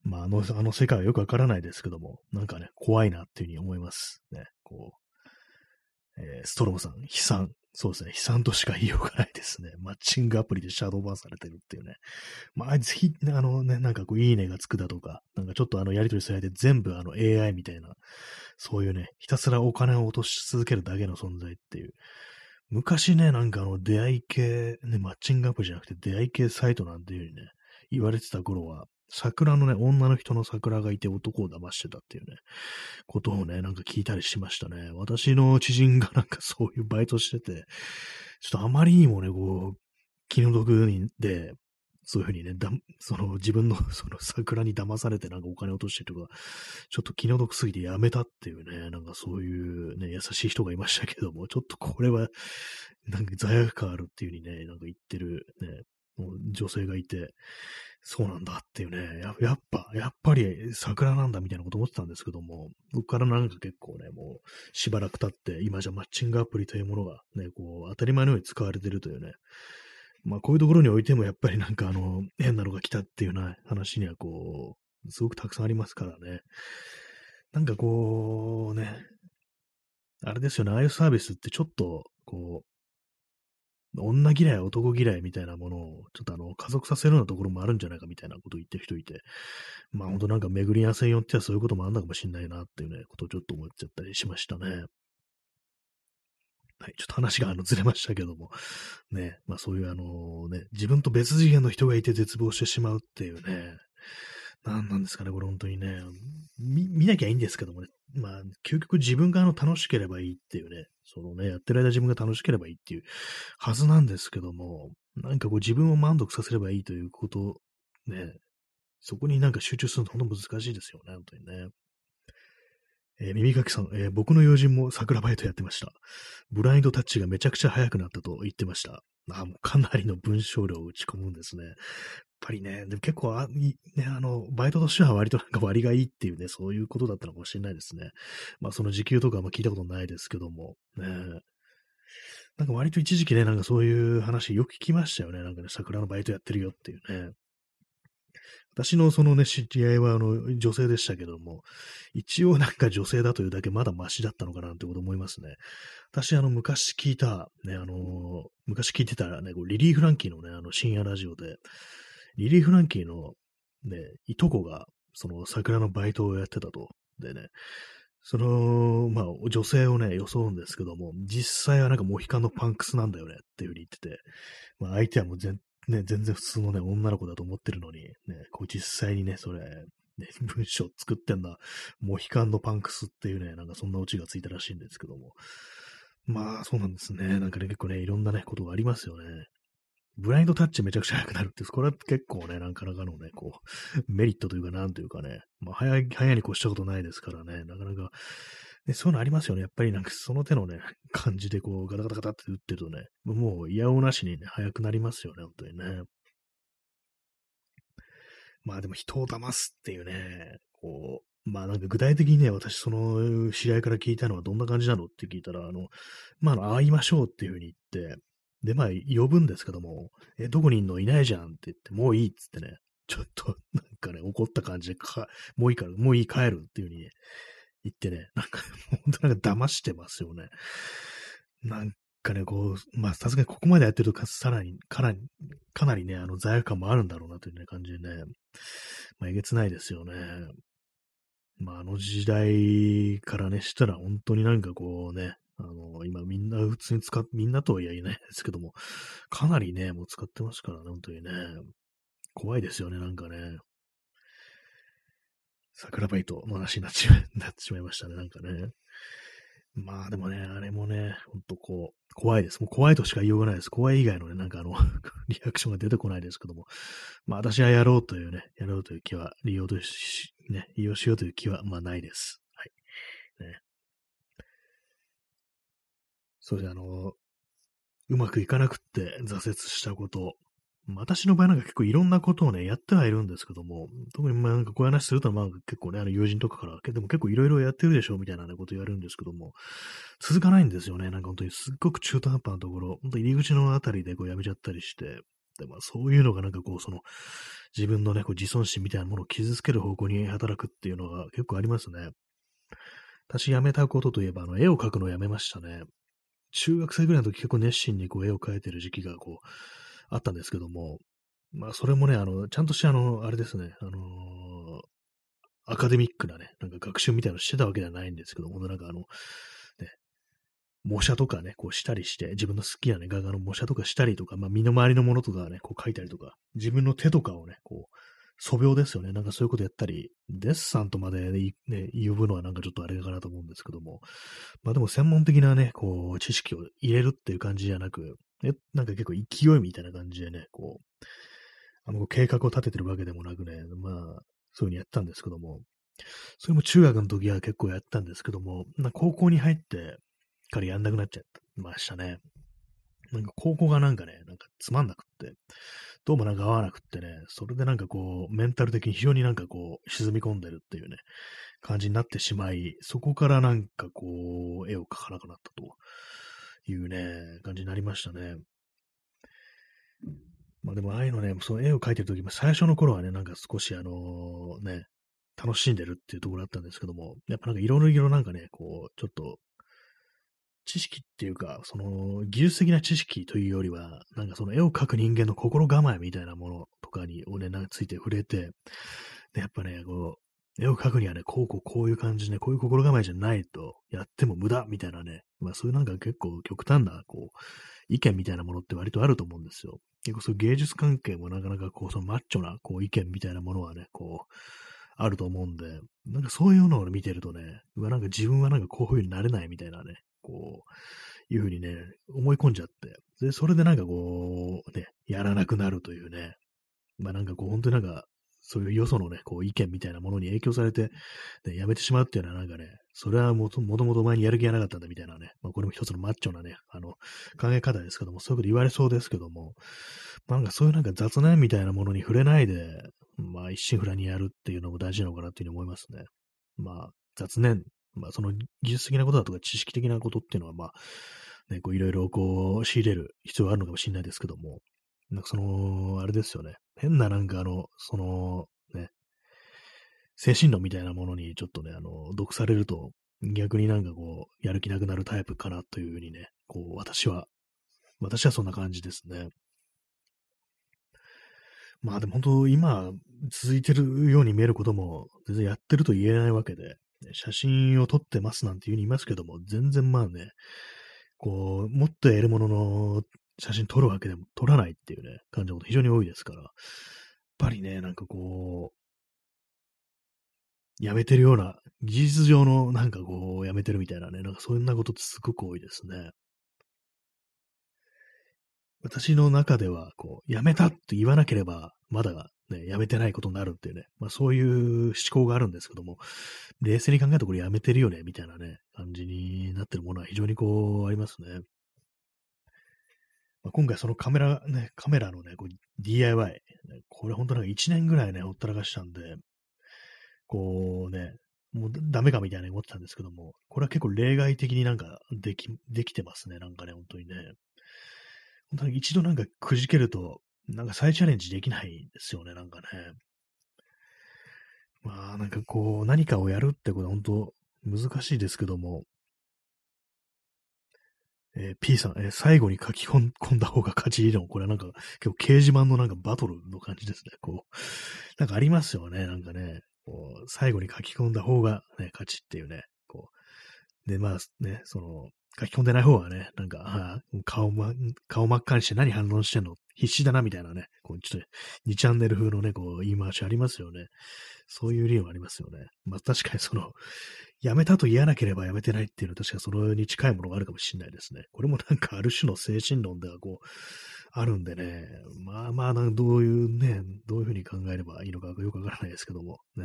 まあ、あの、あの世界はよくわからないですけども、なんかね、怖いなっていうふうに思います。ね、こう、えー、ストロボさん、悲惨。そうですね、悲惨としか言いようがないですね。マッチングアプリでシャドーバンされてるっていうね。まあ、ぜひ、あのね、なんかこう、いいねがつくだとか、なんかちょっとあの、やりとりされて全部あの、AI みたいな、そういうね、ひたすらお金を落とし続けるだけの存在っていう、昔ね、なんかあの、出会い系、ね、マッチングアプリじゃなくて出会い系サイトなんていうふうにね、言われてた頃は、桜のね、女の人の桜がいて男を騙してたっていうね、ことをね、なんか聞いたりしましたね。私の知人が (laughs) なんかそういうバイトしてて、ちょっとあまりにもね、こう、気の毒で、そういうふうにね、だその自分の (laughs) その桜に騙されてなんかお金落としてとか、ちょっと気の毒すぎてやめたっていうね、なんかそういうね、優しい人がいましたけども、ちょっとこれは、なんか罪悪感あるっていうふうにね、なんか言ってるね、もう女性がいて、そうなんだっていうねや、やっぱ、やっぱり桜なんだみたいなこと思ってたんですけども、僕からなんか結構ね、もうしばらく経って、今じゃマッチングアプリというものがね、こう、当たり前のように使われてるというね、まあこういうところにおいてもやっぱりなんかあの、変なのが来たっていうような話にはこう、すごくたくさんありますからね。なんかこう、ね、あれですよね、ああいうサービスってちょっと、こう、女嫌い、男嫌いみたいなものを、ちょっとあの、加速させるようなところもあるんじゃないかみたいなことを言ってる人いて、まあ本当なんか巡り合わせによってはそういうこともあるのかもしれないなっていうね、ことをちょっと思っちゃったりしましたね。はい、ちょっと話があのずれましたけども、ね、まあそういうあのね、自分と別次元の人がいて絶望してしまうっていうね、何なんですかね、これ本当にね、見、なきゃいいんですけどもね、まあ、究極自分があの楽しければいいっていうね、そのね、やってる間自分が楽しければいいっていうはずなんですけども、なんかこう自分を満足させればいいということ、ね、そこになんか集中するの本当難しいですよね、本当にね。えー、耳かきさん、えー、僕の友人も桜バイトやってました。ブラインドタッチがめちゃくちゃ速くなったと言ってました。あもうかなりの文章量を打ち込むんですね。やっぱりね、でも結構あ、ね、あの、バイトとしては割となんか割がいいっていうね、そういうことだったのかもしれないですね。まあその時給とかあんま聞いたことないですけども、ね。なんか割と一時期ね、なんかそういう話よく聞きましたよね。なんかね、桜のバイトやってるよっていうね。私のそのね、知り合いはあの女性でしたけども、一応なんか女性だというだけまだマシだったのかなってこと思いますね。私あの昔聞いた、ね、あの、昔聞いてたらね、リリー・フランキーのね、あの深夜ラジオで、リリー・フランキーのね、いとこがその桜のバイトをやってたと。でね、その、まあ、女性をね、装うんですけども、実際はなんかモヒカンのパンクスなんだよねっていうふうに言ってて、まあ、相手はもう全ね、全然普通のね、女の子だと思ってるのに、ね、こう実際にね、それ、ね、文章作ってんだ、モヒカンのパンクスっていうね、なんかそんなオチがついたらしいんですけども。まあ、そうなんですね。なんかね、結構ね、いろんなね、ことがありますよね。ブラインドタッチめちゃくちゃ速くなるって、これは結構ね、なかなかのね、こう、メリットというか、なんというかね、まあ、早い、早いに越したことないですからね、なかなか、ね、そういうのありますよね。やっぱりなんかその手のね、(laughs) 感じでこうガタガタガタって打ってるとね、もう嫌おなしにね、早くなりますよね、本当にね。まあでも人を騙すっていうね、こうまあなんか具体的にね、私その知り合いから聞いたのはどんな感じなのって聞いたら、あの、まああの会いましょうっていうふうに言って、で、まあ呼ぶんですけども、え、どこにいんの？いないじゃんって言って、もういいっつってね、ちょっとなんかね、怒った感じでか、もういいから、もういい帰るっていうふうに、ね、言ってね、なんか、本当なんか騙してますよね。なんかね、こう、まあ、さすがにここまでやってるとさらに、かなり、かなりね、あの、罪悪感もあるんだろうなというね、感じでね、まあ、えげつないですよね。まあ、あの時代からね、したら本当になんかこうね、あの、今みんな普通に使っ、みんなとは言えないですけども、かなりね、もう使ってますからね、本当にね。怖いですよね、なんかね。桜バイトの話になっちなってしまいましたね、なんかね。まあでもね、あれもね、ほんとこう、怖いです。もう怖いとしか言いようがないです。怖い以外のね、なんかあの (laughs) リアクションが出てこないですけども。まあ私はやろうというね、やろうという気は、利用とし、ね、利用しようという気は、まあないです。はい。ね。それであの、うまくいかなくって挫折したこと、私の場合なんか結構いろんなことをね、やってはいるんですけども、特にまあなんかこういう話するとまあ結構ね、あの友人とかから、でも結構いろいろやってるでしょみたいな、ね、こと言われるんですけども、続かないんですよね。なんか本当にすっごく中途半端なところ、本当入り口のあたりでこうやめちゃったりして、でまあそういうのがなんかこうその自分のね、こう自尊心みたいなものを傷つける方向に働くっていうのが結構ありますね。私辞めたことといえば、あの、絵を描くのをやめましたね。中学生ぐらいの時結構熱心にこう絵を描いてる時期がこう、あったんですけども、まあ、それもね、あの、ちゃんとしてあの、あれですね、あのー、アカデミックなね、なんか学習みたいなのしてたわけではないんですけども、なんかあの、ね、模写とかね、こうしたりして、自分の好きなね、画家の模写とかしたりとか、まあ、身の回りのものとかね、こう描いたりとか、自分の手とかをね、こう、素描ですよね。なんかそういうことやったり、デッサンとまでね、呼ぶのはなんかちょっとあれかなと思うんですけども。まあでも専門的なね、こう、知識を入れるっていう感じじゃなく、え、なんか結構勢いみたいな感じでね、こう、あの、計画を立ててるわけでもなくね、まあ、そういう風にやったんですけども、それも中学の時は結構やったんですけども、高校に入ってからやんなくなっちゃいましたね。なんか高校がなんかね、なんかつまんなくって、どうもなんか合わなくってね、それでなんかこう、メンタル的に非常になんかこう、沈み込んでるっていうね、感じになってしまい、そこからなんかこう、絵を描かなくなったというね、感じになりましたね。まあでも、ああいうのね、その絵を描いてるとき、最初の頃はね、なんか少しあのね、楽しんでるっていうところだったんですけども、やっぱなんかいろいろなんかね、こう、ちょっと、知識っていうか、その技術的な知識というよりは、なんかその絵を描く人間の心構えみたいなものとかに、をね、なんかついて触れて、で、やっぱね、こう、絵を描くにはね、こうこうこういう感じ、ね、こういう心構えじゃないとやっても無駄みたいなね、まあそういうなんか結構極端な、こう、意見みたいなものって割とあると思うんですよ。結構そういう芸術関係もなかなかこう、そのマッチョなこう意見みたいなものはね、こう、あると思うんで、なんかそういうのを見てるとね、うわ、なんか自分はなんかこういう風になれないみたいなね、こう、いう風にね、思い込んじゃって、で、それでなんかこう、ね、やらなくなるというね、まあなんかこう、本当になんか、そういうよそのね、こう意見みたいなものに影響されて、ね、やめてしまうっていうのはなんかね、それはもともとお前にやる気がなかったんだみたいなね、まあこれも一つのマッチョなね、あの、考え方ですけども、そういうこと言われそうですけども、まあ、なんかそういうなんか雑念みたいなものに触れないで、まあ一心不乱にやるっていうのも大事なのかなっていうふうに思いますね。まあ雑念、まあその技術的なことだとか知識的なことっていうのはまあ、ね、こういろいろこう仕入れる必要があるのかもしれないですけども、なんかその、あれですよね。変ななんかあの、その、ね、精神論みたいなものにちょっとね、あの、毒されると、逆になんかこう、やる気なくなるタイプかなというふうにね、こう、私は、私はそんな感じですね。まあでも本当、今、続いてるように見えることも、全然やってると言えないわけで、写真を撮ってますなんていうふうに言いますけども、全然まあね、こう、もっと得るものの写真撮るわけでも撮らないっていうね、感じのこと非常に多いですから、やっぱりね、なんかこう、やめてるような、技術上のなんかこう、やめてるみたいなね、なんかそんなことってすごく多いですね。私の中では、こう、やめたって言わなければ、まだね、やめてないことになるっていうね、まあそういう思考があるんですけども、冷静に考えたところやめてるよね、みたいなね、感じになってるものは非常にこう、ありますね。まあ、今回そのカメラ、ね、カメラのね、こう DIY、これ本当なんか1年ぐらいね、ほったらかしたんで、こうね、もうダメかみたいに思ってたんですけども、これは結構例外的になんかでき、できてますね。なんかね、本当にね。本当に一度なんかくじけると、なんか再チャレンジできないんですよね、なんかね。まあ、なんかこう、何かをやるってことは本当難しいですけども、えー、P さん、えー、最後に書き込んだ方が勝ちでも。これはなんか、結構掲示板のなんかバトルの感じですね。こう、なんかありますよね。なんかね、こう最後に書き込んだ方がね、勝ちっていうね。こう。で、まあね、その、書き込んでない方はね、なんか、あ顔ま、顔真っ赤にして何反論してんの必死だなみたいなね、こうちょっと2チャンネル風のね、こう言い回しありますよね。そういう理由もありますよね。まあ確かにその、辞めたと言わなければ辞めてないっていうのは確かそのに近いものがあるかもしれないですね。これもなんかある種の精神論ではこう、あるんでね、まあまあ、どういうね、どういうふうに考えればいいのかよくわからないですけども、ね。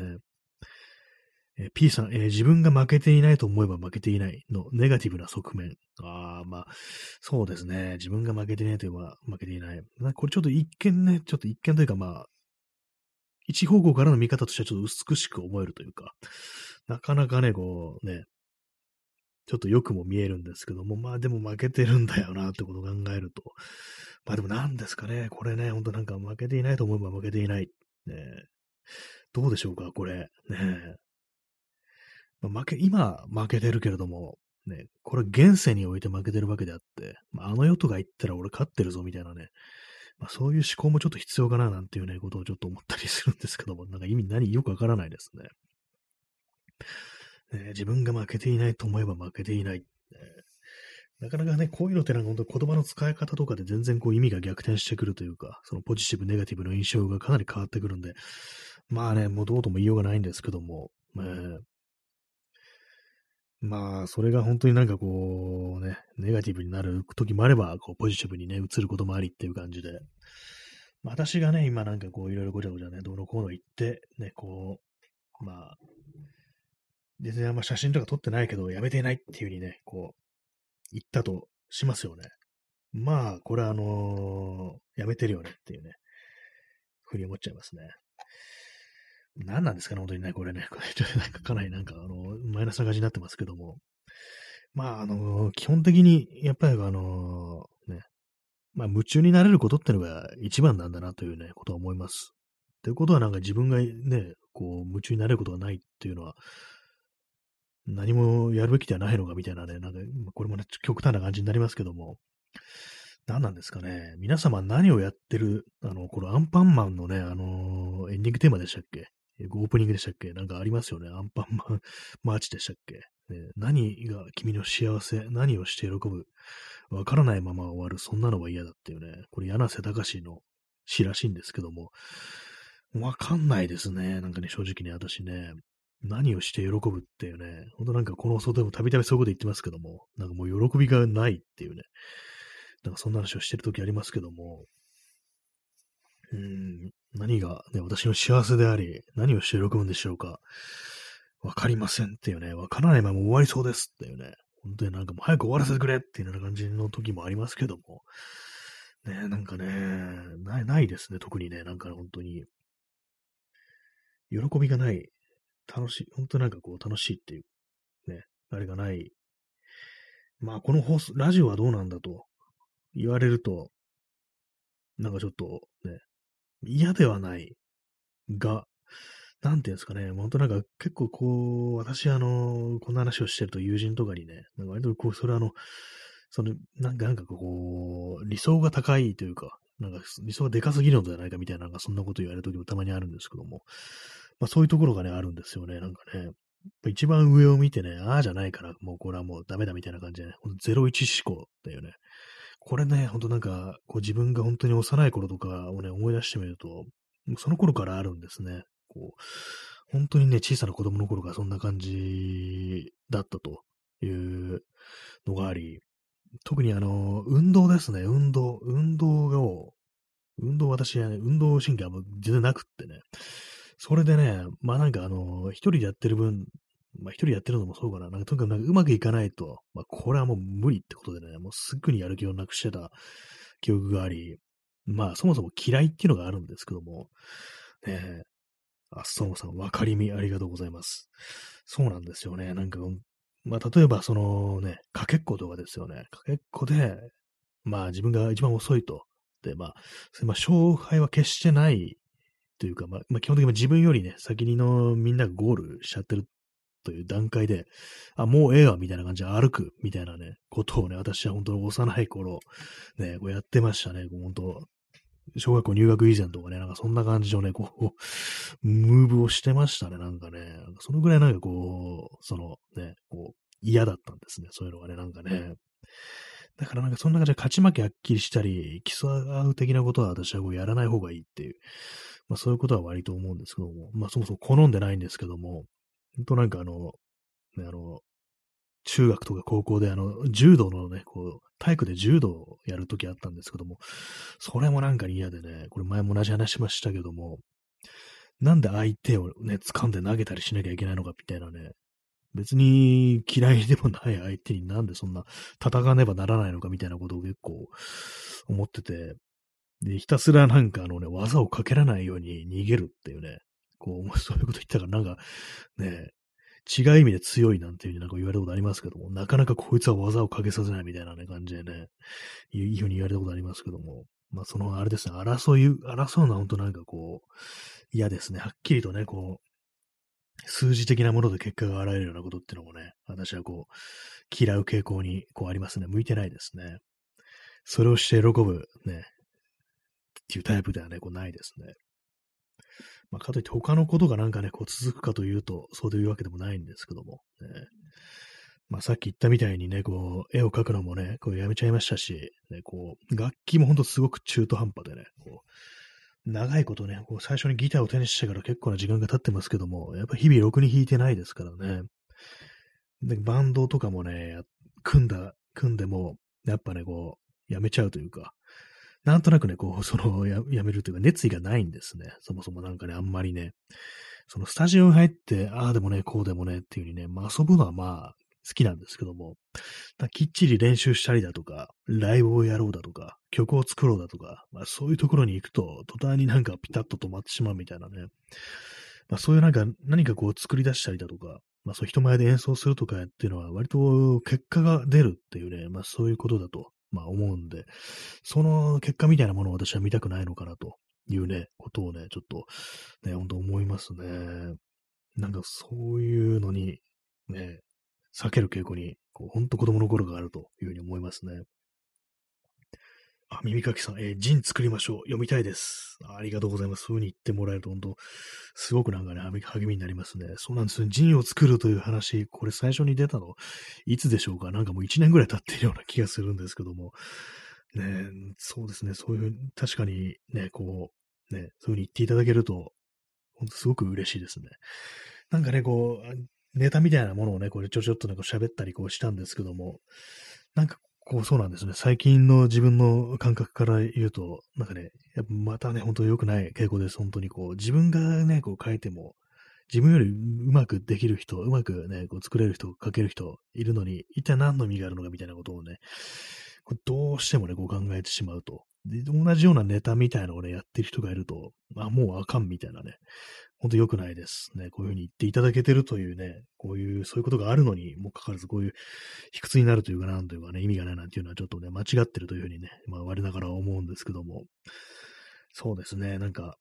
え P さん、えー、自分が負けていないと思えば負けていないのネガティブな側面。ああ、まあ、そうですね。自分が負けていないといえば負けていない。なこれちょっと一見ね、ちょっと一見というかまあ、一方向からの見方としてはちょっと美しく思えるというか、なかなかね、こうね、ちょっとよくも見えるんですけども、まあでも負けてるんだよなってことを考えると、まあでも何ですかね、これね、ほんとなんか負けていないと思えば負けていない。ね、どうでしょうか、これ。ね、負け、今負けてるけれども、ね、これ現世において負けてるわけであって、まあ、あの世とか言ったら俺勝ってるぞみたいなね、まあ、そういう思考もちょっと必要かななんていうね、ことをちょっと思ったりするんですけども、なんか意味何よくわからないですね。ね自分が負けていないと思えば負けていない。ね、なかなかね、こういうのってなんか本当言葉の使い方とかで全然こう意味が逆転してくるというか、そのポジティブ、ネガティブの印象がかなり変わってくるんで、まあね、もうどうとも言いようがないんですけども、ね、まあ、それが本当になんかこうね、ネガティブになる時もあれば、こうポジティブにね、移ることもありっていう感じで、私がね、今なんかこういろいろごちゃごちゃね、どうのこうの言って、ね、こう、まあ、全然あんま写真とか撮ってないけど、やめていないっていう風にね、こう、言ったとしますよね。まあ、これはあのー、やめてるよねっていうね、ふうに思っちゃいますね。何なんですかね、本当にね、これね。これ、なんかかなりなんか、あの、マイナスな感じになってますけども。まあ、あの、基本的に、やっぱりあの、ね、まあ、夢中になれることってのが一番なんだなというね、ことは思います。ということはなんか自分がね、こう、夢中になれることがないっていうのは、何もやるべきではないのかみたいなね、なんか、これもね、極端な感じになりますけども、何なんですかね。皆様何をやってる、あの、このアンパンマンのね、あのー、エンディングテーマでしたっけオープニングでしたっけ？なんかありますよね。アンパンマン (laughs) マーチでしたっけ、ね、何が君の幸せ、何をして喜ぶ、わからないまま終わる、そんなのは嫌だっていうね。これ、柳瀬隆の詩らしいんですけども、わかんないですね。なんかね、正直に私ね、何をして喜ぶっていうね、ほんとなんかこの外でもたびたびそういうこと言ってますけども、なんかもう喜びがないっていうね、なんかそんな話をしてるときありますけども、うん、何が、ね、私の幸せであり、何をして喜ぶんでしょうか。わかりませんっていうね、わからないまま終わりそうですっていうね、本当になんかもう早く終わらせてくれっていうような感じの時もありますけども、ね、なんかね、ない、ないですね、特にね、なんか本当に、喜びがない、楽しい、本当なんかこう楽しいっていう、ね、あれがない。まあ、この放送、ラジオはどうなんだと言われると、なんかちょっとね、嫌ではないが、なんていうんですかね、本当なんか結構こう、私あの、こんな話をしてると友人とかにね、なんか割とこう、それあの、その、なんか、なんかこう、理想が高いというか、なんか理想がでかすぎるのではないかみたいな、なんかそんなこと言われるときもたまにあるんですけども、まあそういうところがね、あるんですよね、なんかね。一番上を見てね、ああじゃないから、もうこれはもうダメだみたいな感じでね、01思考っていうね、これね、ほんとなんか、こう自分が本当に幼い頃とかをね、思い出してみると、その頃からあるんですね。こう、本当にね、小さな子供の頃からそんな感じだったというのがあり、特にあの、運動ですね、運動。運動を、運動私はね、運動神経は全然なくってね。それでね、まあなんかあの、一人でやってる分まあ一人やってるのもそうかな。なんかとにかくなんかうまくいかないと、まあこれはもう無理ってことでね、もうすぐにやる気をなくしてた記憶があり、まあそもそも嫌いっていうのがあるんですけども、ねえ、あ、ストームさん、わかりみありがとうございます。そうなんですよね。なんか、まあ、例えば、そのね、かけっことかですよね。かけっこで、まあ、自分が一番遅いと。で、まあ、まあ、勝敗は決してないというか、まあ、まあ、基本的に自分よりね、先にのみんながゴールしちゃってるという段階で、あ、もうええわ、みたいな感じで歩く、みたいなね、ことをね、私は本当に幼い頃、ね、こうやってましたね、本当小学校入学以前とかね、なんかそんな感じのね、こう、ムーブをしてましたね、なんかね。そのぐらいなんかこう、そのね、こう、嫌だったんですね、そういうのがね、なんかね。だからなんかそんな感じで勝ち負けはっきりしたり、競う的なことは私はこうやらない方がいいっていう、まあそういうことは割と思うんですけども、まあそもそも好んでないんですけども、ほんとなんかあの、ね、あの、中学とか高校であの、柔道のね、こう、体育で柔道をやるときあったんですけども、それもなんか嫌でね、これ前も同じ話しましたけども、なんで相手をね、掴んで投げたりしなきゃいけないのかみたいなね、別に嫌いでもない相手になんでそんな戦わねばならないのかみたいなことを結構思ってて、で、ひたすらなんかあのね、技をかけらないように逃げるっていうね、こう、そういうこと言ったからなんか、ね、違う意味で強いなんていうふうになんか言われたことありますけども、なかなかこいつは技をかけさせないみたいなね、感じでね、いいふうに言われたことありますけども、まあそのあれですね、争い、争うのは本当なんかこう、嫌ですね。はっきりとね、こう、数字的なもので結果が現れるようなことっていうのもね、私はこう、嫌う傾向にこうありますね。向いてないですね。それをして喜ぶね、っていうタイプではね、こうないですね。まあ、かといって他のことがなんかね、こう続くかというと、そういうわけでもないんですけども、ね。まあ、さっき言ったみたいにね、こう、絵を描くのもね、こうやめちゃいましたし、ね、こう、楽器もほんとすごく中途半端でね、こう、長いことね、こう最初にギターを手にしてから結構な時間が経ってますけども、やっぱ日々ろくに弾いてないですからね。で、バンドとかもね、組んだ、組んでも、やっぱね、こう、やめちゃうというか、なんとなくね、こう、(laughs) そのや、やめるというか、熱意がないんですね。そもそもなんかね、あんまりね、そのスタジオに入って、ああでもね、こうでもねっていう風にね、まあ遊ぶのはまあ好きなんですけども、きっちり練習したりだとか、ライブをやろうだとか、曲を作ろうだとか、まあそういうところに行くと、途端になんかピタッと止まってしまうみたいなね。まあそういうなんか、何かこう作り出したりだとか、まあそう人前で演奏するとかっていうのは割と結果が出るっていうね、まあそういうことだとまあ思うんで、その結果みたいなものを私は見たくないのかなというね、ことをね、ちょっとね、本当思いますね。なんかそういうのにね、避ける傾向に、こう、ほんと子供の頃があるというふうに思いますね。あ、耳かきさん、えー、ジン作りましょう。読みたいです。ありがとうございます。そういう風に言ってもらえると、本当すごくなんかね、励みになりますね。そうなんですね。ジンを作るという話、これ最初に出たの、いつでしょうか？なんかもう1年ぐらい経っているような気がするんですけども。ねそうですね。そういう、確かにね、こう、ね、そういう風に言っていただけると、本当すごく嬉しいですね。なんかね、こう、ネタみたいなものをね、これちょちょっとなんか喋ったりこうしたんですけども、なんかこうそうなんですね。最近の自分の感覚から言うと、なんかね、やっぱまたね、本当に良くない傾向です。本当にこう、自分がね、こう書いても、自分よりうまくできる人、うまくね、こう作れる人、書ける人いるのに、一体何の意味があるのかみたいなことをね、どうしてもね、こう考えてしまうと。で、同じようなネタみたいなのをね、やってる人がいると、あ、もうあかんみたいなね、本当良くないです。ね、こういうふうに言っていただけてるというね、こういう、そういうことがあるのにもかかわらず、こういう卑屈になるというか、なんというかね、意味がないなんていうのはちょっとね、間違ってるというふうにね、まあ、我ながら思うんですけども、そうですね、なんか、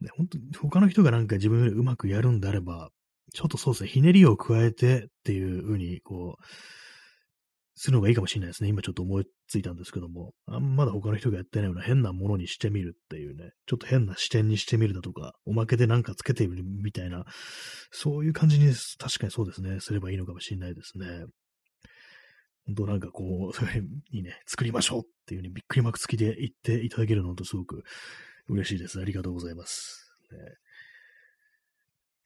ね、本当他の人がなんか自分よりうまくやるんであれば、ちょっとそうですね、ひねりを加えてっていうふうに、こう、するのがいいかもしれないですね。今ちょっと思いついたんですけども、あんまだ他の人がやってないような変なものにしてみるっていうね、ちょっと変な視点にしてみるだとか、おまけでなんかつけてみるみたいな、そういう感じに、確かにそうですね、すればいいのかもしれないですね。本当なんかこう、そういうにね、作りましょうっていうね、びっくりマーク付きで言っていただけるのとすごく嬉しいです。ありがとうございます。ね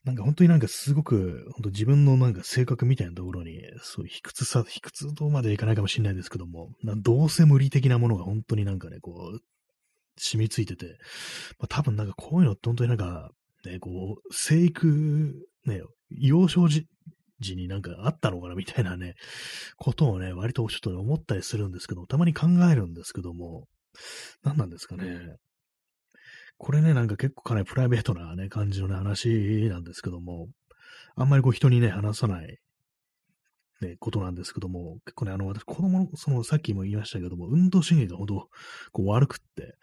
なんか本当になんかすごく、本当自分のなんか性格みたいなところに、そういう卑屈さ、卑屈とまでいかないかもしれないですけども、どうせ無理的なものが本当になんかね、こう、染みついてて、まあ、多分なんかこういうのって本当になんか、ね、こう、生育、ね、幼少時時になんかあったのかなみたいなね、ことをね、割とちょっと思ったりするんですけど、たまに考えるんですけども、何なんですかね。これね、なんか結構かなりプライベートなね、感じのね、話なんですけども、あんまりこう人にね、話さないね、ことなんですけども、結構ね、あの、私、子供の、その、さっきも言いましたけども、運動神経がほど、こう、悪くって、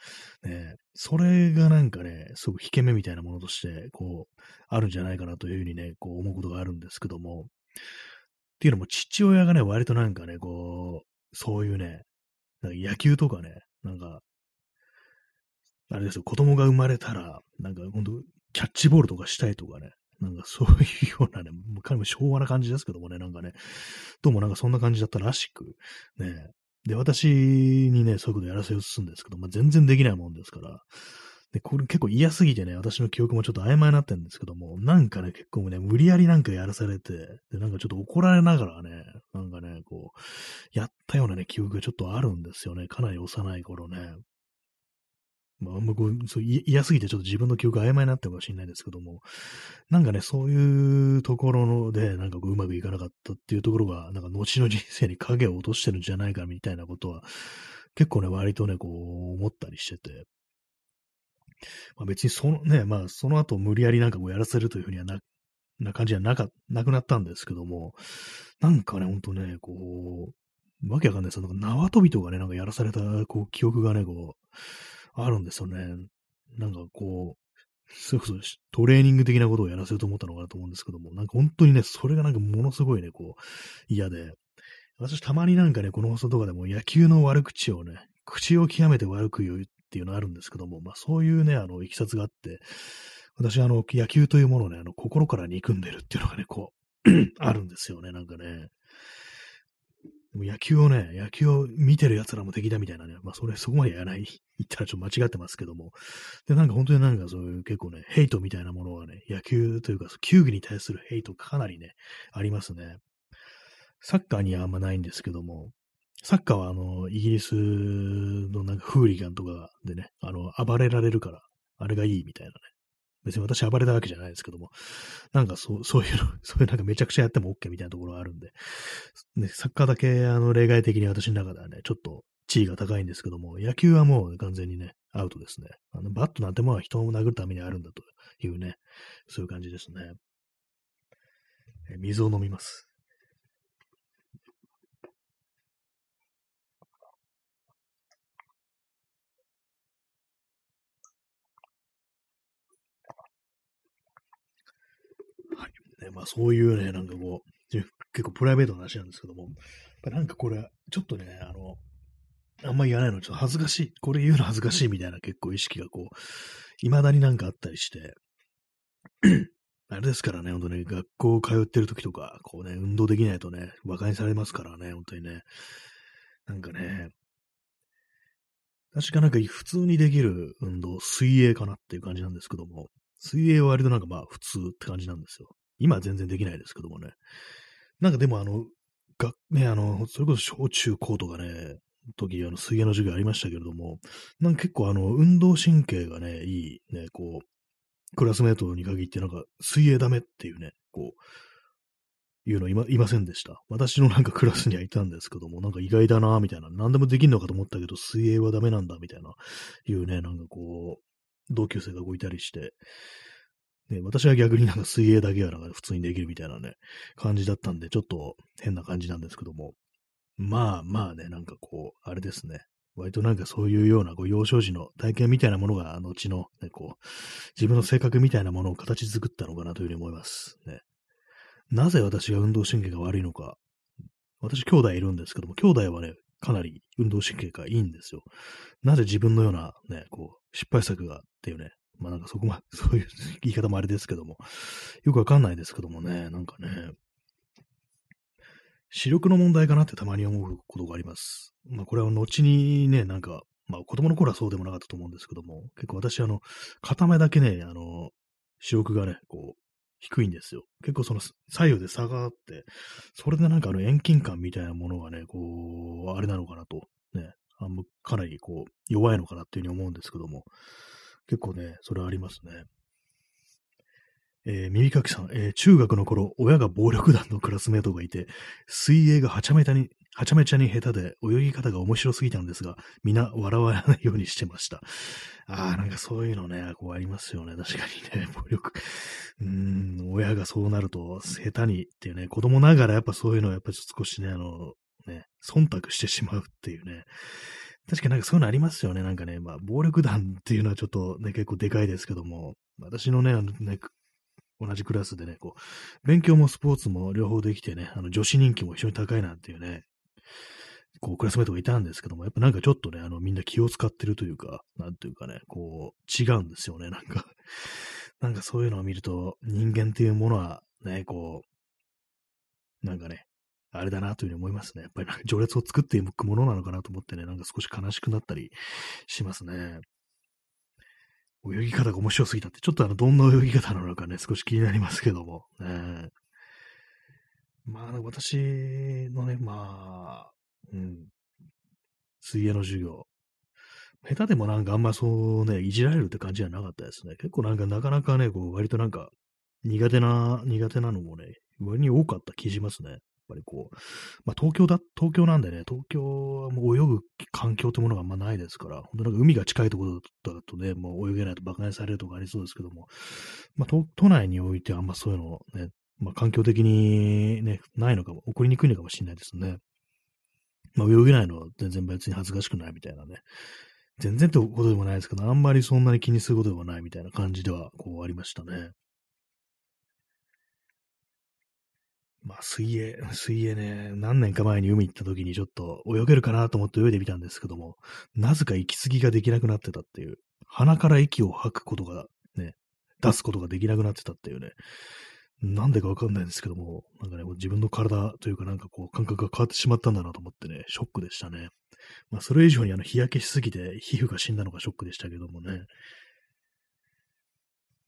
ね、それがなんかね、すごく引け目みたいなものとして、こう、あるんじゃないかなというふうにね、こう、思うことがあるんですけども、っていうのも、父親がね、割となんかね、こう、そういうね、なんか野球とかね、なんか、あれですよ、子供が生まれたら、なんか、ほんと、キャッチボールとかしたいとかね、なんかそういうようなね、かなり昭和な感じですけどもね、なんかね、どうもなんかそんな感じだったらしく、ね、で、私にね、そういうことやらせようとするんですけど、まあ、全然できないもんですから、で、これ結構嫌すぎてね、私の記憶もちょっと曖昧になってるんですけども、なんかね、結構ね、無理やりなんかやらされて、で、なんかちょっと怒られながらね、なんかね、こう、やったようなね、記憶がちょっとあるんですよね。かなり幼い頃ね。まあ、あんまこう、そう嫌すぎてちょっと自分の記憶曖昧になってるかもしれないですけども、なんかね、そういうところので、なんかこう、うまくいかなかったっていうところが、なんか後の人生に影を落としてるんじゃないかみたいなことは、結構ね、割とね、こう、思ったりしてて、まあ、別にそのね、まあ、その後無理やりなんかこうやらせるというふうにはな、な感じはなか、なくなったんですけども、なんかね、ほんとね、こう、わけわかんないです。なんか縄跳びとかね、なんかやらされた、こう、記憶がね、こう、あるんですよね。なんかこう、それこそトレーニング的なことをやらせると思ったのかなと思うんですけども、なんか本当にね、それがなんかものすごいね、こう、嫌で、私たまになんかね、この放送とかでも野球の悪口をね、口を極めて悪く言うっていうのあるんですけども、まあそういうね、あの、いきさつがあって、私あの、野球というものをね、あの、心から憎んでるっていうのがね、こう、(clears throat) あるんですよね、なんかね。でも野球をね、野球を見てる奴らも敵だみたいなね、まあそれそこまでやらない、(laughs) 言ったらちょっと間違ってますけども、で、なんか本当になんかそういう結構ね、ヘイトみたいなものはね、野球というか、球技に対するヘイトかなりね、ありますね。サッカーにはあんまないんですけども、サッカーはあの、イギリスのなんかフーリガンとかでね、あの、暴れられるから、あれがいいみたいなね、別に私暴れたわけじゃないですけども、なんかそう、そういうの、(laughs) そういうなんかめちゃくちゃやっても OK みたいなところがあるんで、ね、サッカーだけあの例外的に私の中ではね、ちょっと地位が高いんですけども、野球はもう完全にね、アウトですね。あのバットなんてものは人を殴るためにあるんだというね、そういう感じですね。え水を飲みます。ね、まあそういうね、なんかこう、結構プライベートな話なんですけども、なんかこれ、ちょっとね、あの、あんま言わないのちょっと恥ずかしい、これ言うの恥ずかしいみたいな結構意識がこう、未だになんかあったりして、(clears throat) あれですからね、ほんとね、学校通ってる時とか、こうね、運動できないとね、馬鹿にされますからね、本当にね。なんかね、確かなんか普通にできる運動、水泳かなっていう感じなんですけども、水泳は割となんかまあ普通って感じなんですよ。今は全然できないですけどもね。なんかでもあの、が、ね、あの、それこそ小中高とかね、時、あの、水泳の授業ありましたけれども、なんか結構あの、運動神経がね、いい、ね、こう、クラスメートに限ってなんか、水泳ダメっていうね、こう、いうのいま、いませんでした。私のなんかクラスにはいたんですけども、なんか意外だな、みたいな。何でもできんのかと思ったけど、水泳はダメなんだ、みたいな、いうね、なんかこう、同級生がこういたりして、ね、私は逆になんか水泳だけはな普通にできるみたいなね、感じだったんで、ちょっと変な感じなんですけども。まあまあね、なんかこう、あれですね。割となんかそういうようなこう幼少時の体験みたいなものが、後の、ね、こう、自分の性格みたいなものを形作ったのかなというふうに思います。ね。なぜ私が運動神経が悪いのか。私兄弟いるんですけども、兄弟はね、かなり運動神経がいいんですよ。なぜ自分のようなね、こう、失敗作がっていうね、まあなんかそこま、(laughs) そういう言い方もあれですけども、よくわかんないですけどもね、なんかね、視力の問題かなってたまに思うことがあります。まあこれは後にね、なんか、まあ子供の頃はそうでもなかったと思うんですけども、結構私あの、片目だけね、あの、視力がね、こう、低いんですよ。結構その左右で差があって、それでなんかあの遠近感みたいなものがね、こう、あれなのかなと、ね、あんまかなりこう、弱いのかなっていうふうに思うんですけども、結構ね、それありますね。えー、耳かきさん、えー、中学の頃、親が暴力団のクラスメートがいて、水泳がはちゃめちゃに、はちゃめちゃに下手で泳ぎ方が面白すぎたんですが、皆笑わないようにしてました。ああ、なんかそういうのね、こうありますよね。確かにね、(laughs) 暴力。うん、親がそうなると、下手にっていうね、子供ながらやっぱそういうのをやっぱ少しね、あの、ね、忖度してしまうっていうね。確かになんかそういうのありますよね。なんかね、まあ、暴力団っていうのはちょっとね、結構でかいですけども、私のね、あのね、同じクラスでね、こう、勉強もスポーツも両方できてね、あの、女子人気も非常に高いなんていうね、こう、クラスメイトがいたんですけども、やっぱなんかちょっとね、あの、みんな気を使ってるというか、なんていうかね、こう、違うんですよね、なんか (laughs) なんかそういうのを見ると、人間っていうものは、ね、こう、なんかね、あれだなというふうに思いますね。やっぱりなんか序列を作っていくものなのかなと思ってね、なんか少し悲しくなったりしますね。泳ぎ方が面白すぎたって、ちょっとあの、どんな泳ぎ方なのかね、少し気になりますけども。ね、まあ、私のね、まあ、うん、水泳の授業、下手でもなんかあんまそうね、いじられるって感じじゃなかったですね。結構なんかなかなかね、こう、割となんか、苦手な、苦手なのもね、割に多かった気しますね。ぱりこう、まあ、東京だ、東京なんでね、東京はもう泳ぐ環境ってものがあんまないですから、本当なんか海が近いところだとね、もう泳げないと馬鹿にされるとかありそうですけども、まあ、都内においてはあんまそういうのね、まあ、環境的にね、ないのかも、起こりにくいのかもしれないですね。まあ、泳げないのは全然別に恥ずかしくないみたいなね。全然ってことでもないですけど、あんまりそんなに気にすることでもないみたいな感じでは、こうありましたね。まあ、水泳、(laughs) 水泳ね、何年か前に海行った時にちょっと泳げるかなと思って泳いでみたんですけども、なぜか息継ぎができなくなってたっていう、鼻から息を吐くことがね、出すことができなくなってたっていうね、なんでかわかんないんですけども、なんかね、自分の体というかなんかこう感覚が変わってしまったんだなと思ってね、ショックでしたね。まあ、それ以上にあの日焼けしすぎて皮膚が死んだのがショックでしたけどもね。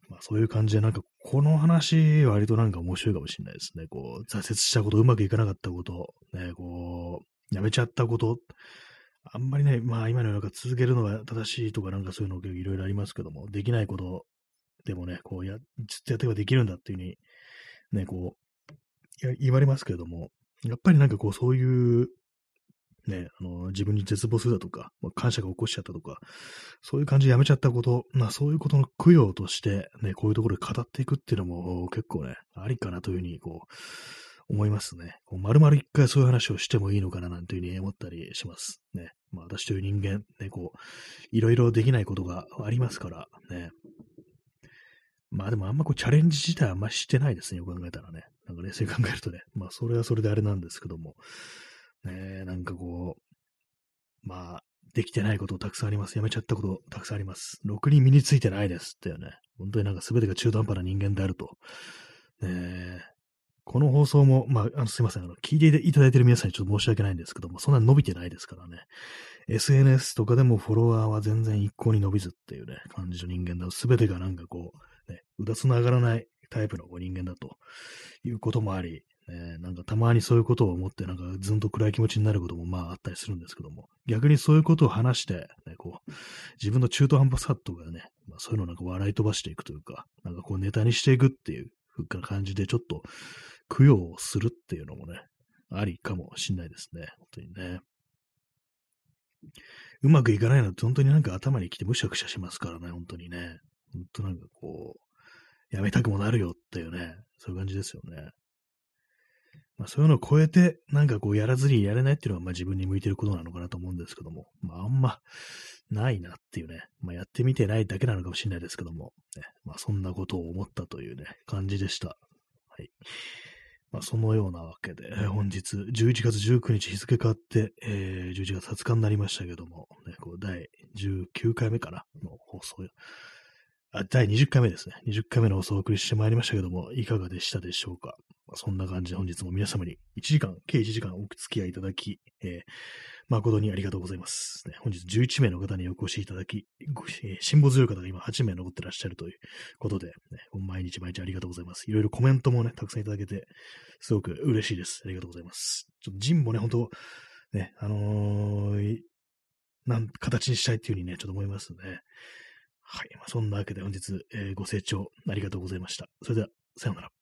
まあそういう感じで、なんかこの話割となんか面白いかもしれないですね。こう、挫折したこと、うまくいかなかったこと、ね、こう、やめちゃったこと、あんまりね、まあ今のような続けるのが正しいとかなんかそういうのいろいろありますけども、できないことでもね、こうや、ずっとやってればできるんだっていうふうに、ね、こう、言われますけれども、やっぱりなんかこうそういうね、あの、自分に絶望するだとか、まあ、感謝が起こしちゃったとか、そういう感じでやめちゃったこと、まあそういうことの供養として、ね、こういうところで語っていくっていうのも結構ね、ありかなというふうに、こう、思いますね。こう丸々一回そういう話をしてもいいのかななんていうふうに思ったりします。ね。まあ私という人間、ね、こう、いろいろできないことがありますから、ね。まあでもあんまこうチャレンジ自体あんましてないですね、よく考えたらね。なんか冷静に考えるとね。まあそれはそれであれなんですけども。ねなんかこう、まあ、できてないことたくさんあります。やめちゃったことたくさんあります。ろくに身についてないですってよね。本当になんか全てが中途半端な人間であると。ねこの放送も、まあ、あのすいません。あの、聞いていただいている皆さんにちょっと申し訳ないんですけども、そんなに伸びてないですからね。SNS とかでもフォロワーは全然一向に伸びずっていうね、感じの人間だ。全てがなんかこう、ね、うだつの上がらないタイプの人間だということもあり、ね、なんかたまにそういうことを思って、なんかずんと暗い気持ちになることもまああったりするんですけども、逆にそういうことを話して、ね、こう、自分の中途半端さとかね、まあ、そういうのをなんか笑い飛ばしていくというか、なんかこうネタにしていくっていう感じでちょっと供養をするっていうのもね、ありかもしんないですね。本当にね。うまくいかないのって本当になんか頭に来てむしゃくしゃしますからね、本当にね。本当なんかこう、やめたくもなるよっていうね、そういう感じですよね。まあ、そういうのを超えて、なんかこうやらずにやれないっていうのは、まあ自分に向いてることなのかなと思うんですけども、まああんまないなっていうね、まあやってみてないだけなのかもしれないですけども、ね、まあそんなことを思ったというね、感じでした。はい。まあそのようなわけで、本日11月19日日付変わって、えー、11月20日になりましたけども、ね、こう第19回目かな。の放送第20回目ですね。20回目の放送をお送りしてまいりましたけども、いかがでしたでしょうか？まあ、そんな感じで本日も皆様に1時間、計1時間お付き合いいただき、えー、誠にありがとうございます。ね、本日11名の方にお越しいただき、えー、辛抱強い方が今8名残ってらっしゃるということで、ね、毎日毎日ありがとうございます。いろいろコメントもね、たくさんいただけて、すごく嬉しいです。ありがとうございます。ちょっとジンもね、本当ね、あのー、なん形にしたいっていうふうにね、ちょっと思いますね。はい。まあ、そんなわけで本日、えー、ご清聴ありがとうございました。それでは、さようなら。